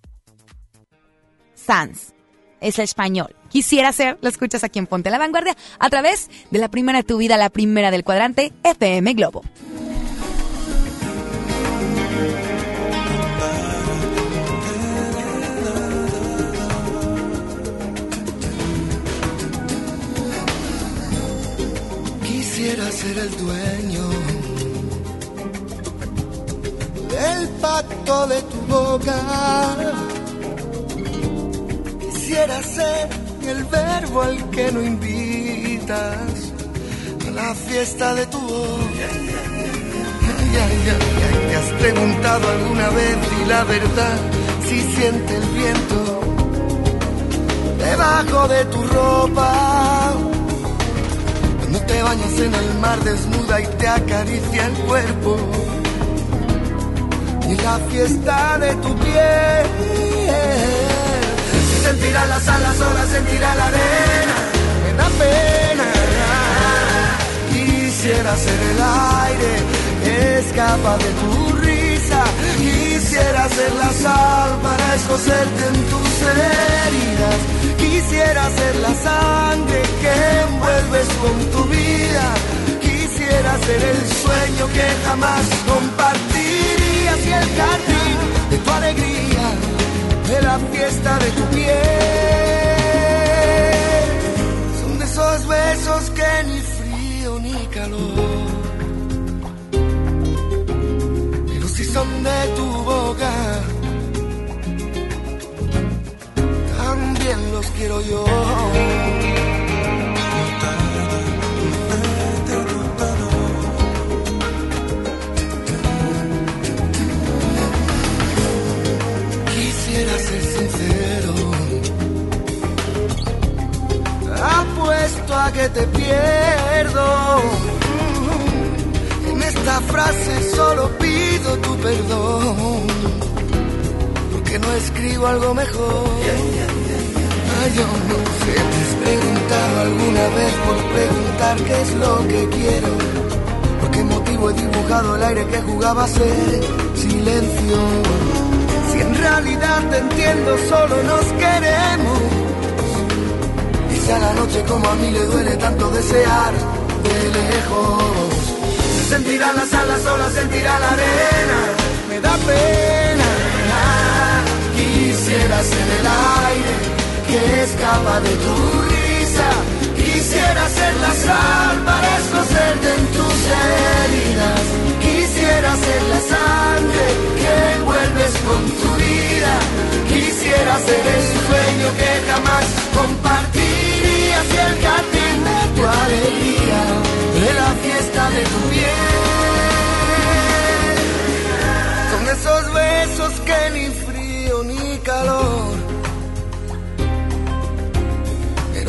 Speaker 5: Sanz. Es español. Quisiera ser, lo escuchas aquí en Ponte la Vanguardia, a través de la primera de tu vida, la primera del cuadrante, FM Globo.
Speaker 4: Quisiera ser el dueño del pacto de tu boca. Quisiera ser el verbo al que no invitas a la fiesta de tu voz. ¿Te has preguntado alguna vez y la verdad si siente el viento debajo de tu ropa? Cuando te bañas en el mar desnuda y te acaricia el cuerpo. Y la fiesta de tu piel. Sentirá las alas, olas, sentirá la arena. Me da pena. Quisiera ser el aire escapa de tu risa. Quisiera ser la sal para escocerte en tus heridas. Quisiera ser la sangre que envuelves con tu vida. Quisiera ser el sueño que jamás compartirías y el jardín de tu alegría, de la fiesta de tu piel. Son de esos besos que ni frío ni calor. Pero si son de tu boca, los quiero yo. Quisiera ser sincero. Apuesto a que te pierdo. En esta frase solo pido tu perdón. Porque no escribo algo mejor. Yo no sé, te has preguntado alguna vez por preguntar qué es lo que quiero. Por qué motivo he dibujado el aire que jugaba a ser silencio. Si en realidad te entiendo, solo nos queremos. Y si a la noche como a mí le duele tanto desear de lejos. Se sentirá las alas, sola sentirá la arena. Me da pena. Quisiera ser el aire que escapa de tu risa. Quisiera ser la sal para escocerte en tus heridas. Quisiera ser la sangre que envuelves con tu vida. Quisiera ser el sueño que jamás compartirías y el jardín de tu alegría, de la fiesta de tu piel.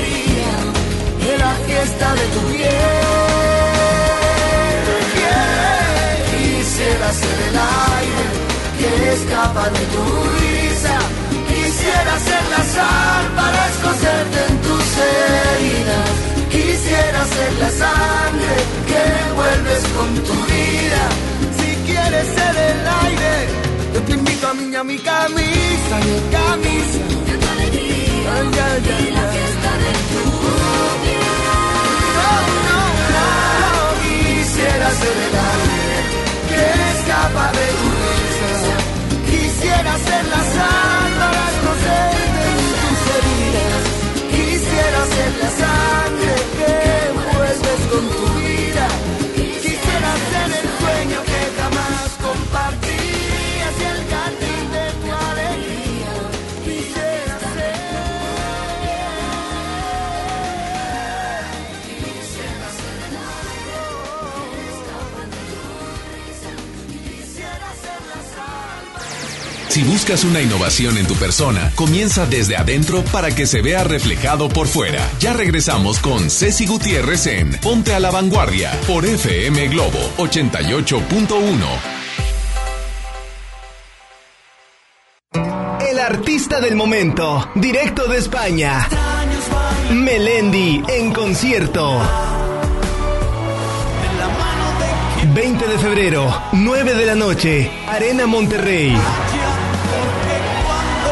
Speaker 4: alegría, de la fiesta de tu piel. Quisiera ser el aire que escapa de tu risa. Quisiera ser la sal para escocerte en tus heridas. Quisiera ser la sangre que envuelves con tu vida. Si quieres ser el aire, yo te invito a mí a mi camisa, mi camisa. Y la fiesta de tu No, no, no. Quisiera ser el aire que escapa de tu risa. Quisiera ser la sal para conocerte en tus heridas. Quisiera ser la sangre
Speaker 2: Si buscas una innovación en tu persona, comienza desde adentro para que se vea reflejado por fuera. Ya regresamos con Ceci Gutiérrez en Ponte a la Vanguardia por FM Globo 88.1.
Speaker 3: El artista del momento, directo de España. Melendi en concierto. 20 de febrero, 9 de la noche, Arena Monterrey.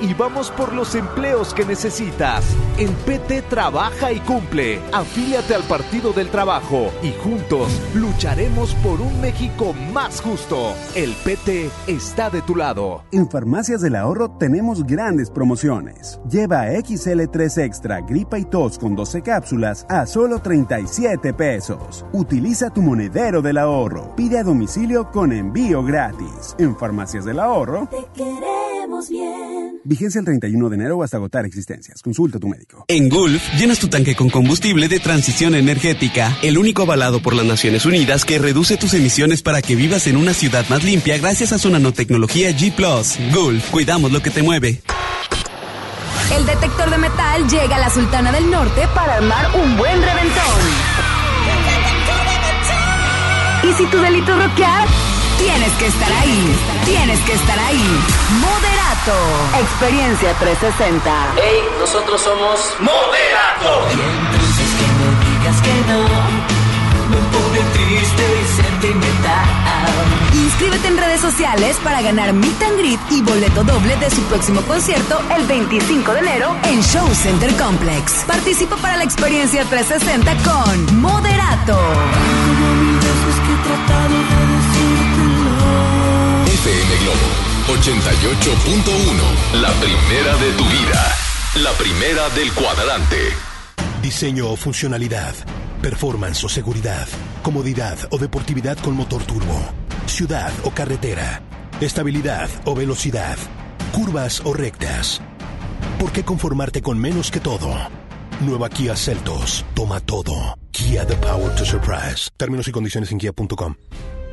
Speaker 34: y vamos por los empleos que necesitas. En PT trabaja y cumple. Afíliate al Partido del Trabajo y juntos lucharemos por un México más justo. El PT está de tu lado.
Speaker 35: En Farmacias del Ahorro tenemos grandes promociones. Lleva XL3 Extra Gripa y Tos con 12 cápsulas a solo 37 pesos. Utiliza tu monedero del ahorro. Pide a domicilio con envío gratis. En Farmacias del Ahorro.
Speaker 9: Te queremos. bien.
Speaker 36: Vigencia el 31 de enero o hasta agotar existencias. Consulta a tu médico.
Speaker 18: En Gulf, llenas tu tanque con combustible de transición energética, el único avalado por las Naciones Unidas que reduce tus emisiones para que vivas en una ciudad más limpia gracias a su nanotecnología G ⁇ Gulf, cuidamos lo que te mueve.
Speaker 15: El detector de metal llega a la Sultana del Norte para armar un buen reventón. Y si tu delito es rockear, tienes que estar ahí. Tienes que estar ahí. Moderato. Experiencia 360.
Speaker 37: Hey, nosotros somos Moderato.
Speaker 38: Y entonces que me digas que no, me pone triste y sentimental.
Speaker 15: Inscríbete en redes sociales para ganar Meet and Greet y boleto doble de su próximo concierto el 25 de enero en Show Center Complex. Participa para la experiencia 360 con Moderato.
Speaker 2: FM Globo 88.1. La primera de tu vida. La primera del cuadrante.
Speaker 11: Diseño o funcionalidad. Performance o seguridad. Comodidad o deportividad con motor turbo. Ciudad o carretera. Estabilidad o velocidad. Curvas o rectas. ¿Por qué conformarte con menos que todo? Nueva Kia Celtos. Toma todo. Kia The Power to Surprise. Términos y condiciones en kia.com.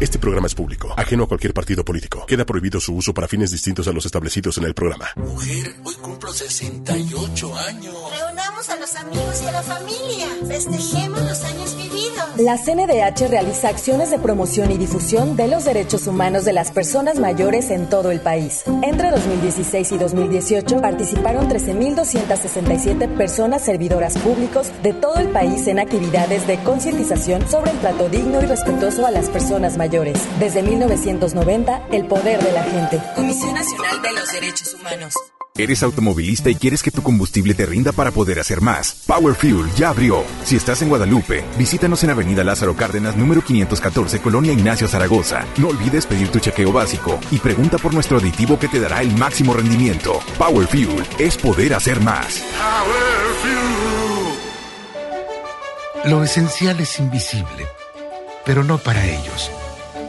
Speaker 39: Este programa es público, ajeno a cualquier partido político. Queda prohibido su uso para fines distintos a los establecidos en el programa.
Speaker 40: Mujer, hoy cumplo 68 años.
Speaker 41: Reunamos a los amigos y a la familia. Festejemos los años vividos.
Speaker 42: La CNDH realiza acciones de promoción y difusión de los derechos humanos de las personas mayores en todo el país. Entre 2016 y 2018 participaron 13.267 personas servidoras públicos de todo el país en actividades de concientización sobre el trato digno y respetuoso a las personas mayores. Desde 1990, el poder de la gente.
Speaker 43: Comisión Nacional de los Derechos Humanos.
Speaker 44: ¿Eres automovilista y quieres que tu combustible te rinda para poder hacer más? Power Fuel ya abrió. Si estás en Guadalupe, visítanos en Avenida Lázaro Cárdenas, número 514, Colonia Ignacio Zaragoza. No olvides pedir tu chequeo básico y pregunta por nuestro aditivo que te dará el máximo rendimiento. Power Fuel es poder hacer más.
Speaker 27: Lo esencial es invisible, pero no para ellos.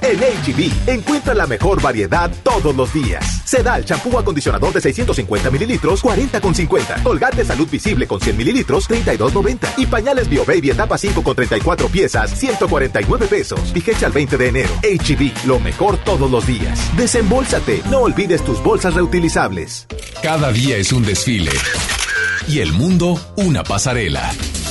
Speaker 34: En HB, encuentra la mejor variedad todos los días. Sedal, champú acondicionador de 650 mililitros, 40,50. Colgate Salud Visible con 100 mililitros, 32,90. Y pañales BioBaby etapa 5 con 34 piezas, 149 pesos. Vigencia al 20 de enero. HB, lo mejor todos los días. Desembolsate, no olvides tus bolsas reutilizables.
Speaker 2: Cada día es un desfile. Y el mundo una pasarela.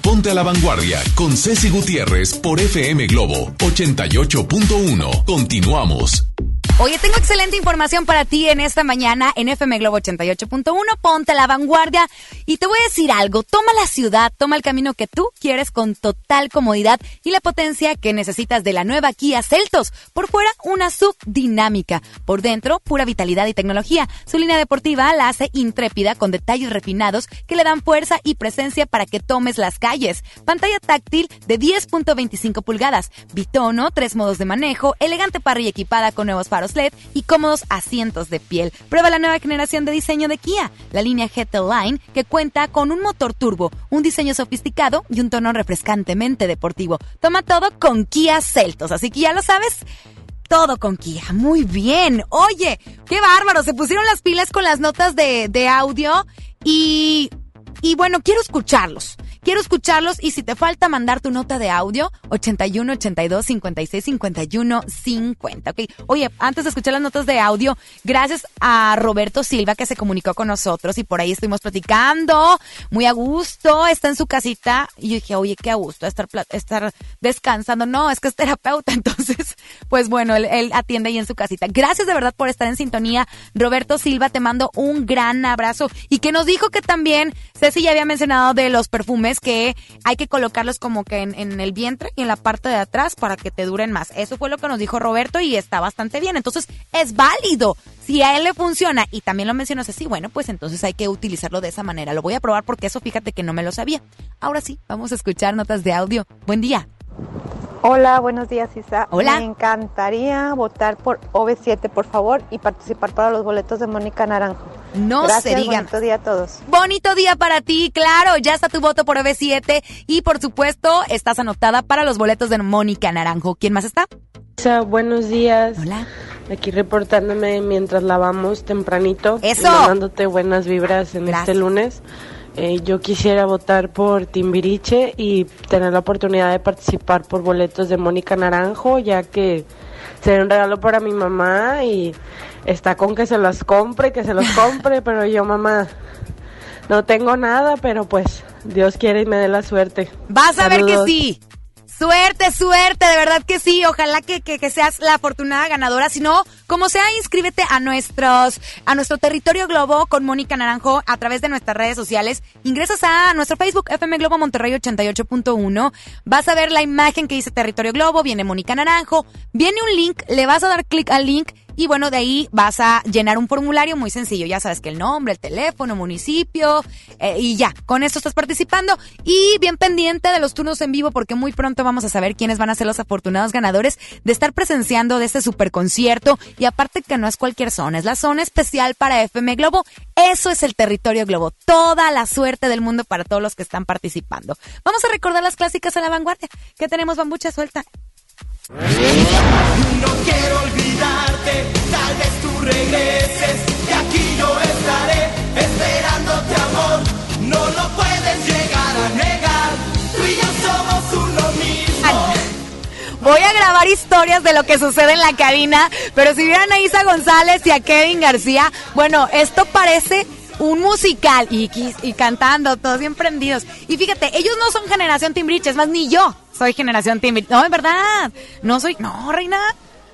Speaker 2: Ponte a la Vanguardia con Ceci Gutiérrez por FM Globo 88.1. Continuamos.
Speaker 5: Oye, tengo excelente información para ti en esta mañana en FM Globo 88.1. Ponte a la vanguardia y te voy a decir algo. Toma la ciudad, toma el camino que tú quieres con total comodidad y la potencia que necesitas de la nueva Kia Celtos. Por fuera, una sub dinámica. Por dentro, pura vitalidad y tecnología. Su línea deportiva la hace intrépida con detalles refinados que le dan fuerza y presencia para que tomes las calles. Pantalla táctil de 10.25 pulgadas. Bitono, tres modos de manejo, elegante parrilla equipada con nuevos faros LED y cómodos asientos de piel. Prueba la nueva generación de diseño de Kia, la línea GT Line, que cuenta con un motor turbo, un diseño sofisticado y un tono refrescantemente deportivo. Toma todo con Kia Celtos, así que ya lo sabes. Todo con Kia. Muy bien. Oye, qué bárbaro. Se pusieron las pilas con las notas de, de audio y, y bueno, quiero escucharlos. Quiero escucharlos y si te falta mandar tu nota de audio, 81 82 56 51 50. Ok. Oye, antes de escuchar las notas de audio, gracias a Roberto Silva que se comunicó con nosotros y por ahí estuvimos platicando. Muy a gusto. Está en su casita. Y yo dije, oye, qué a gusto estar, estar descansando. No, es que es terapeuta. Entonces, pues bueno, él, él atiende ahí en su casita. Gracias de verdad por estar en sintonía. Roberto Silva, te mando un gran abrazo. Y que nos dijo que también, Ceci ya había mencionado de los perfumes que hay que colocarlos como que en, en el vientre y en la parte de atrás para que te duren más. Eso fue lo que nos dijo Roberto y está bastante bien. Entonces, es válido. Si a él le funciona y también lo mencionó Ceci, bueno, pues entonces hay que utilizarlo de esa manera. Lo voy a probar porque eso fíjate que no me lo sabía. Ahora sí, vamos a escuchar notas de audio. Buen día.
Speaker 45: Hola, buenos días Isa.
Speaker 5: Hola.
Speaker 45: Me encantaría votar por OV7, por favor, y participar para los boletos de Mónica Naranjo.
Speaker 5: No
Speaker 45: Gracias,
Speaker 5: se diga.
Speaker 45: bonito día a todos.
Speaker 5: Bonito día para ti, claro, ya está tu voto por OV7 y por supuesto estás anotada para los boletos de Mónica Naranjo. ¿Quién más está?
Speaker 46: Isa, buenos días.
Speaker 5: Hola.
Speaker 46: Aquí reportándome mientras lavamos tempranito.
Speaker 5: ¡Eso!
Speaker 46: y Mandándote buenas vibras en
Speaker 5: Gracias.
Speaker 46: este lunes. Eh, yo quisiera votar por Timbiriche y tener la oportunidad de participar por boletos de Mónica Naranjo, ya que sería un regalo para mi mamá y está con que se los compre, que se los compre, pero yo mamá no tengo nada, pero pues Dios quiere y me dé la suerte.
Speaker 5: Vas a ver que sí. Suerte, suerte, de verdad que sí. Ojalá que, que, que seas la afortunada ganadora. Si no, como sea, inscríbete a nuestros, a nuestro territorio Globo con Mónica Naranjo a través de nuestras redes sociales. Ingresas a nuestro Facebook FM Globo Monterrey 88.1. Vas a ver la imagen que dice Territorio Globo, viene Mónica Naranjo, viene un link, le vas a dar clic al link y bueno, de ahí vas a llenar un formulario muy sencillo. Ya sabes que el nombre, el teléfono, municipio eh, y ya, con esto estás participando. Y bien pendiente de los turnos en vivo porque muy pronto vamos a saber quiénes van a ser los afortunados ganadores de estar presenciando de este super concierto. Y aparte que no es cualquier zona, es la zona especial para FM Globo. Eso es el territorio Globo. Toda la suerte del mundo para todos los que están participando. Vamos a recordar las clásicas a la vanguardia. Que tenemos bambucha suelta.
Speaker 4: No quiero olvidarte, tal vez tú regreses y aquí yo estaré esperándote amor. No lo puedes llegar a negar, tú y yo somos uno mismo.
Speaker 5: Voy a grabar historia historias de lo que sucede en la cabina, pero si vieran a Isa González y a Kevin García, bueno, esto parece un musical y, y cantando, todos bien prendidos. Y fíjate, ellos no son generación Timbriche, es más, ni yo soy generación Timbriche. No, es verdad, no soy, no, reina.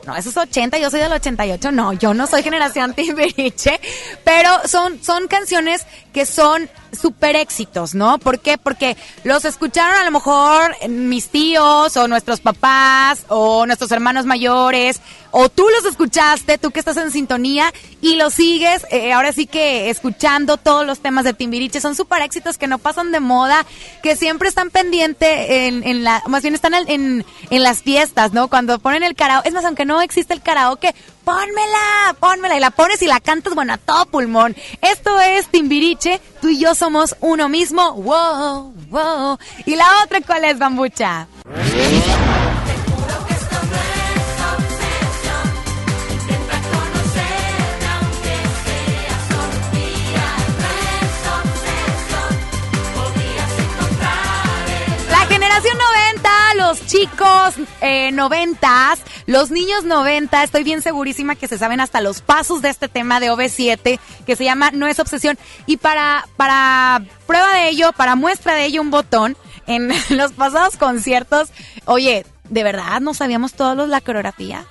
Speaker 5: No, eso es 80, yo soy del 88. No, yo no soy generación Timbiriche, pero son, son canciones que son super éxitos, ¿no? ¿Por qué? Porque los escucharon a lo mejor mis tíos o nuestros papás o nuestros hermanos mayores o tú los escuchaste, tú que estás en sintonía y los sigues, eh, ahora sí que escuchando todos los temas de Timbiriche, son super éxitos que no pasan de moda, que siempre están pendientes en, en la, más bien están en, en las fiestas, ¿no? Cuando ponen el karaoke, es más, aunque no existe el karaoke, pónmela, pónmela y la pones y la cantas, bueno, a todo pulmón. Esto es Timbiriche, tú y yo somos uno mismo, wow, wow. ¿Y la otra cuál es, Bambucha? La generación 90, los chicos eh, 90, los niños 90, estoy bien segurísima que se saben hasta los pasos de este tema de OV7 que se llama No es obsesión. Y para, para prueba de ello, para muestra de ello, un botón en los pasados conciertos. Oye, ¿de verdad no sabíamos todos la coreografía?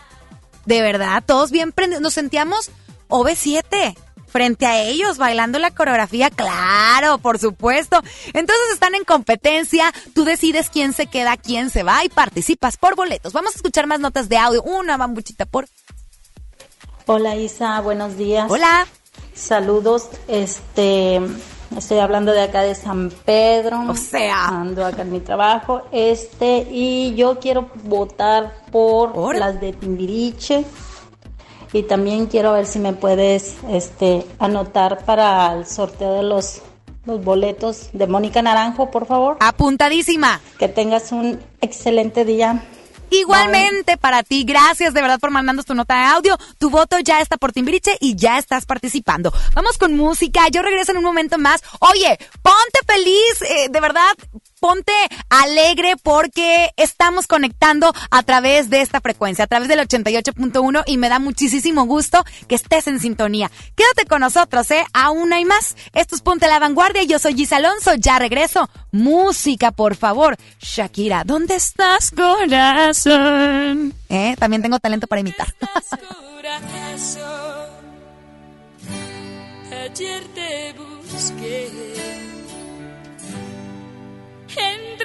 Speaker 5: De verdad, todos bien prendidos. Nos sentíamos OV7 frente a ellos bailando la coreografía, claro, por supuesto. Entonces están en competencia, tú decides quién se queda, quién se va y participas por boletos. Vamos a escuchar más notas de audio. Una bambuchita por.
Speaker 47: Hola Isa, buenos días.
Speaker 5: Hola.
Speaker 47: Saludos, este, estoy hablando de acá de San Pedro.
Speaker 5: O sea.
Speaker 47: Ando acá en mi trabajo, este, y yo quiero votar por las de Timbiriche y también quiero ver si me puedes este anotar para el sorteo de los los boletos de Mónica Naranjo, por favor.
Speaker 5: Apuntadísima.
Speaker 47: Que tengas un excelente día.
Speaker 5: Igualmente para ti, gracias de verdad por mandarnos tu nota de audio. Tu voto ya está por Timbiriche y ya estás participando. Vamos con música, yo regreso en un momento más. Oye, ponte feliz, eh, de verdad, ponte alegre porque estamos conectando a través de esta frecuencia, a través del 88.1 y me da muchísimo gusto que estés en sintonía. Quédate con nosotros, ¿eh? Aún hay más. Esto es Ponte la Vanguardia. Yo soy Gis Alonso. Ya regreso. Música, por favor. Shakira, ¿dónde estás, corazón? ¿Eh? También tengo talento para imitar.
Speaker 48: Ayer te busqué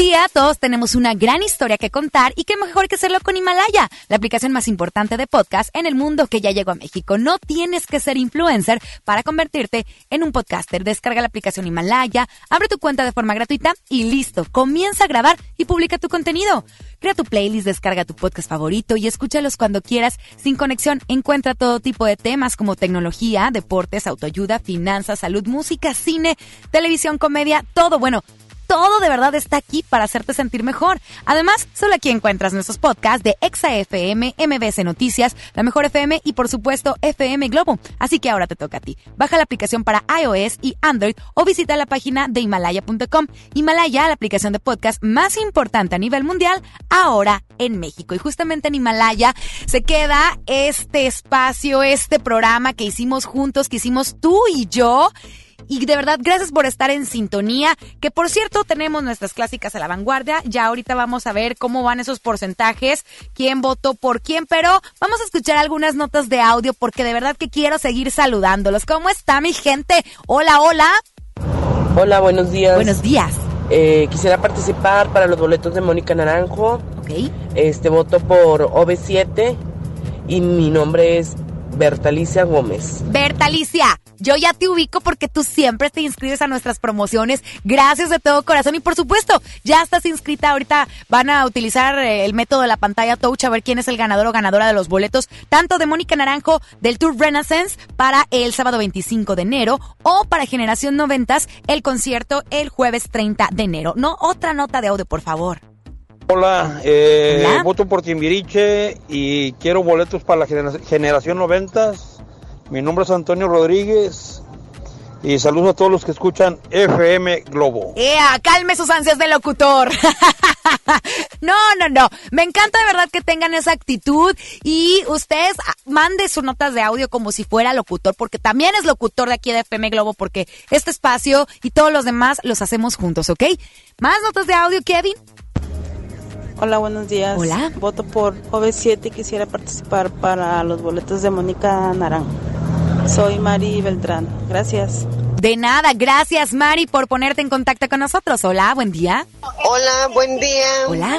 Speaker 5: Día todos tenemos una gran historia que contar y qué mejor que hacerlo con Himalaya, la aplicación más importante de podcast en el mundo que ya llegó a México. No tienes que ser influencer para convertirte en un podcaster. Descarga la aplicación Himalaya, abre tu cuenta de forma gratuita y listo. Comienza a grabar y publica tu contenido. Crea tu playlist, descarga tu podcast favorito y escúchalos cuando quieras. Sin conexión, encuentra todo tipo de temas como tecnología, deportes, autoayuda, finanzas, salud, música, cine, televisión, comedia, todo. Bueno, todo de verdad está aquí para hacerte sentir mejor. Además, solo aquí encuentras nuestros podcasts de Exa FM, MBS Noticias, La Mejor FM y por supuesto FM Globo. Así que ahora te toca a ti. Baja la aplicación para iOS y Android o visita la página de Himalaya.com. Himalaya, la aplicación de podcast más importante a nivel mundial, ahora en México. Y justamente en Himalaya se queda este espacio, este programa que hicimos juntos, que hicimos tú y yo. Y de verdad, gracias por estar en sintonía. Que por cierto, tenemos nuestras clásicas a la vanguardia. Ya ahorita vamos a ver cómo van esos porcentajes, quién votó por quién, pero vamos a escuchar algunas notas de audio porque de verdad que quiero seguir saludándolos. ¿Cómo está mi gente? Hola, hola.
Speaker 49: Hola, buenos días.
Speaker 5: Buenos días.
Speaker 49: Eh, quisiera participar para los boletos de Mónica Naranjo.
Speaker 5: Ok.
Speaker 49: Este voto por OV7 y mi nombre es Bertalicia Gómez.
Speaker 5: Bertalicia, yo ya te ubico porque tú siempre te inscribes a nuestras promociones. Gracias de todo corazón. Y por supuesto, ya estás inscrita. Ahorita van a utilizar eh, el método de la pantalla touch a ver quién es el ganador o ganadora de los boletos, tanto de Mónica Naranjo del Tour Renaissance para el sábado 25 de enero o para Generación 90 el concierto el jueves 30 de enero. No, otra nota de audio, por favor.
Speaker 50: Hola, eh,
Speaker 5: Hola.
Speaker 50: voto por Timbiriche y quiero boletos para la genera- generación 90. Mi nombre es Antonio Rodríguez y saludos a todos los que escuchan FM Globo.
Speaker 5: ¡Ea! Calme sus ansias de locutor. no, no, no. Me encanta de verdad que tengan esa actitud y ustedes ah, mande sus notas de audio como si fuera locutor, porque también es locutor de aquí de FM Globo, porque este espacio y todos los demás los hacemos juntos, ¿ok? Más notas de audio, Kevin.
Speaker 51: Hola, buenos días.
Speaker 5: Hola.
Speaker 51: Voto por OV7 y quisiera participar para los boletos de Mónica Naranjo. Soy Mari Beltrán. Gracias.
Speaker 5: De nada, gracias Mari por ponerte en contacto con nosotros. Hola, buen día.
Speaker 52: Hola, buen día.
Speaker 5: Hola.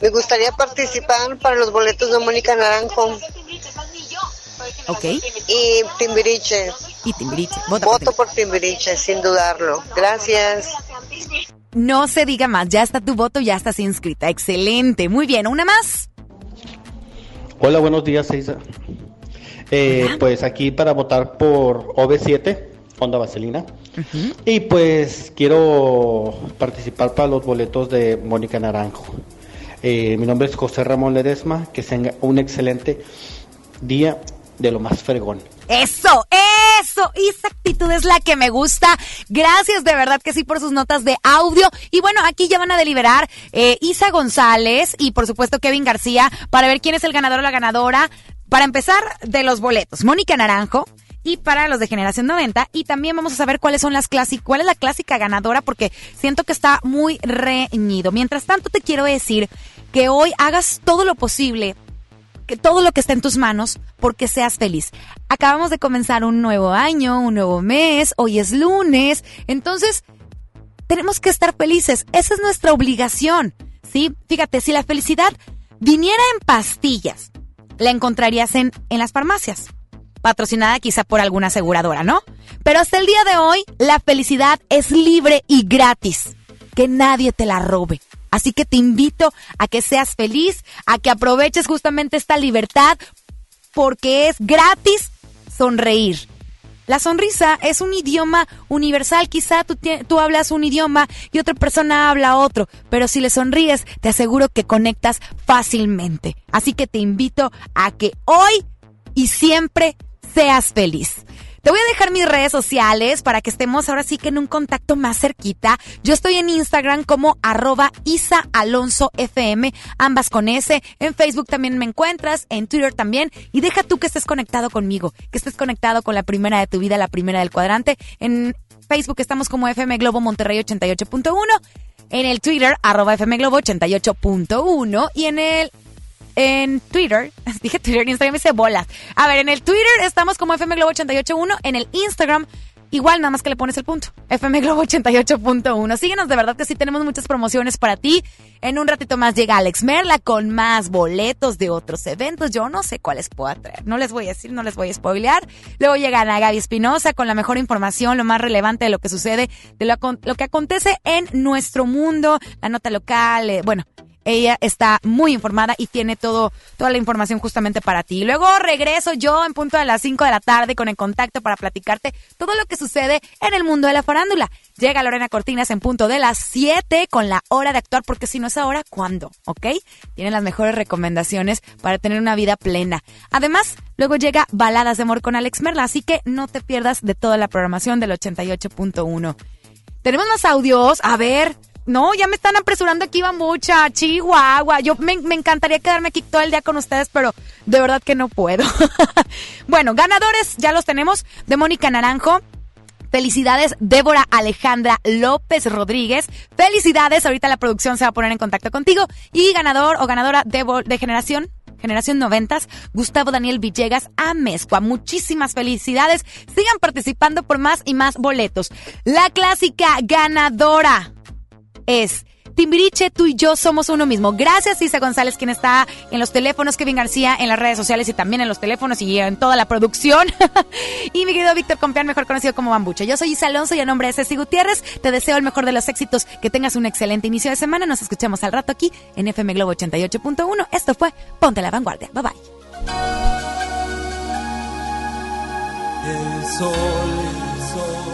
Speaker 52: Me gustaría participar para los boletos de Mónica Naranjo
Speaker 5: Ok.
Speaker 52: y Timbiriche.
Speaker 5: Y Timbiriche. Vota por
Speaker 52: Voto por Timbiriche, sin dudarlo. Gracias.
Speaker 5: No se diga más, ya está tu voto, ya estás inscrita. Excelente, muy bien, una más.
Speaker 53: Hola, buenos días, Isa. Eh, pues aquí para votar por OV7, Honda Vaselina. Y pues quiero participar para los boletos de Mónica Naranjo. Eh, mi nombre es José Ramón Ledesma. Que tenga un excelente día de lo más fregón.
Speaker 5: Eso, eso, esa actitud es la que me gusta. Gracias de verdad que sí por sus notas de audio. Y bueno, aquí ya van a deliberar eh, Isa González y por supuesto Kevin García para ver quién es el ganador o la ganadora. Para empezar, de los boletos, Mónica Naranjo. Y para los de Generación 90. Y también vamos a saber cuáles son las clásicas, cuál es la clásica ganadora, porque siento que está muy reñido. Mientras tanto, te quiero decir que hoy hagas todo lo posible que todo lo que está en tus manos porque seas feliz. Acabamos de comenzar un nuevo año, un nuevo mes, hoy es lunes, entonces tenemos que estar felices, esa es nuestra obligación, ¿sí? Fíjate, si la felicidad viniera en pastillas, la encontrarías en, en las farmacias, patrocinada quizá por alguna aseguradora, ¿no? Pero hasta el día de hoy, la felicidad es libre y gratis, que nadie te la robe. Así que te invito a que seas feliz, a que aproveches justamente esta libertad, porque es gratis sonreír. La sonrisa es un idioma universal, quizá tú, hablas un idioma y otra persona habla otro, pero si le sonríes, te aseguro que conectas fácilmente. Así que te invito a que hoy y siempre seas feliz. Te voy a dejar mis redes sociales para que estemos ahora sí que en un contacto más cerquita. Yo estoy en Instagram como arroba Isa Alonso FM, ambas con S. En Facebook también me encuentras, en Twitter también. Y deja tú que estés conectado conmigo, que estés conectado con la primera de tu vida, la primera del cuadrante. En Facebook estamos como FM Globo Monterrey 88.1. En el Twitter, arroba FM Globo 88.1. Y en el en Twitter, dije Twitter, Instagram me dice bolas. A ver, en el Twitter estamos como FM Globo 88.1, en el Instagram igual nada más que le pones el punto. FM Globo 88.1. Síguenos, de verdad que sí tenemos muchas promociones para ti. En un ratito más llega Alex Merla con más boletos de otros eventos. Yo no sé cuáles pueda traer. No les voy a decir, no les voy a spoilear. Luego llega Ana Gaby Espinosa con la mejor información, lo más relevante de lo que sucede, de lo que acontece en nuestro mundo, la nota local, eh, bueno, ella está muy informada y tiene todo, toda la información justamente para ti. Luego regreso yo en punto de las 5 de la tarde con el contacto para platicarte todo lo que sucede en el mundo de la farándula. Llega Lorena Cortinas en punto de las 7 con la hora de actuar, porque si no es ahora, ¿cuándo? ¿Ok? Tienen las mejores recomendaciones para tener una vida plena. Además, luego llega Baladas de Amor con Alex Merla, así que no te pierdas de toda la programación del 88.1. Tenemos más audios. A ver. No, ya me están apresurando aquí, mucha Chihuahua. Yo me, me encantaría quedarme aquí todo el día con ustedes, pero de verdad que no puedo. bueno, ganadores ya los tenemos. De Mónica Naranjo. Felicidades, Débora Alejandra López Rodríguez. Felicidades, ahorita la producción se va a poner en contacto contigo. Y ganador o ganadora de, de generación, generación noventas, Gustavo Daniel Villegas Amezcua. Muchísimas felicidades. Sigan participando por más y más boletos. La clásica ganadora es Timbiriche, tú y yo somos uno mismo. Gracias, Isa González, quien está en los teléfonos, Kevin García en las redes sociales y también en los teléfonos y en toda la producción. y mi querido Víctor Compeán, mejor conocido como Bambucha. Yo soy Isa Alonso y a nombre de Ceci Gutiérrez, te deseo el mejor de los éxitos, que tengas un excelente inicio de semana. Nos escuchamos al rato aquí en FM Globo 88.1. Esto fue Ponte la Vanguardia. Bye bye.
Speaker 4: El sol, el sol,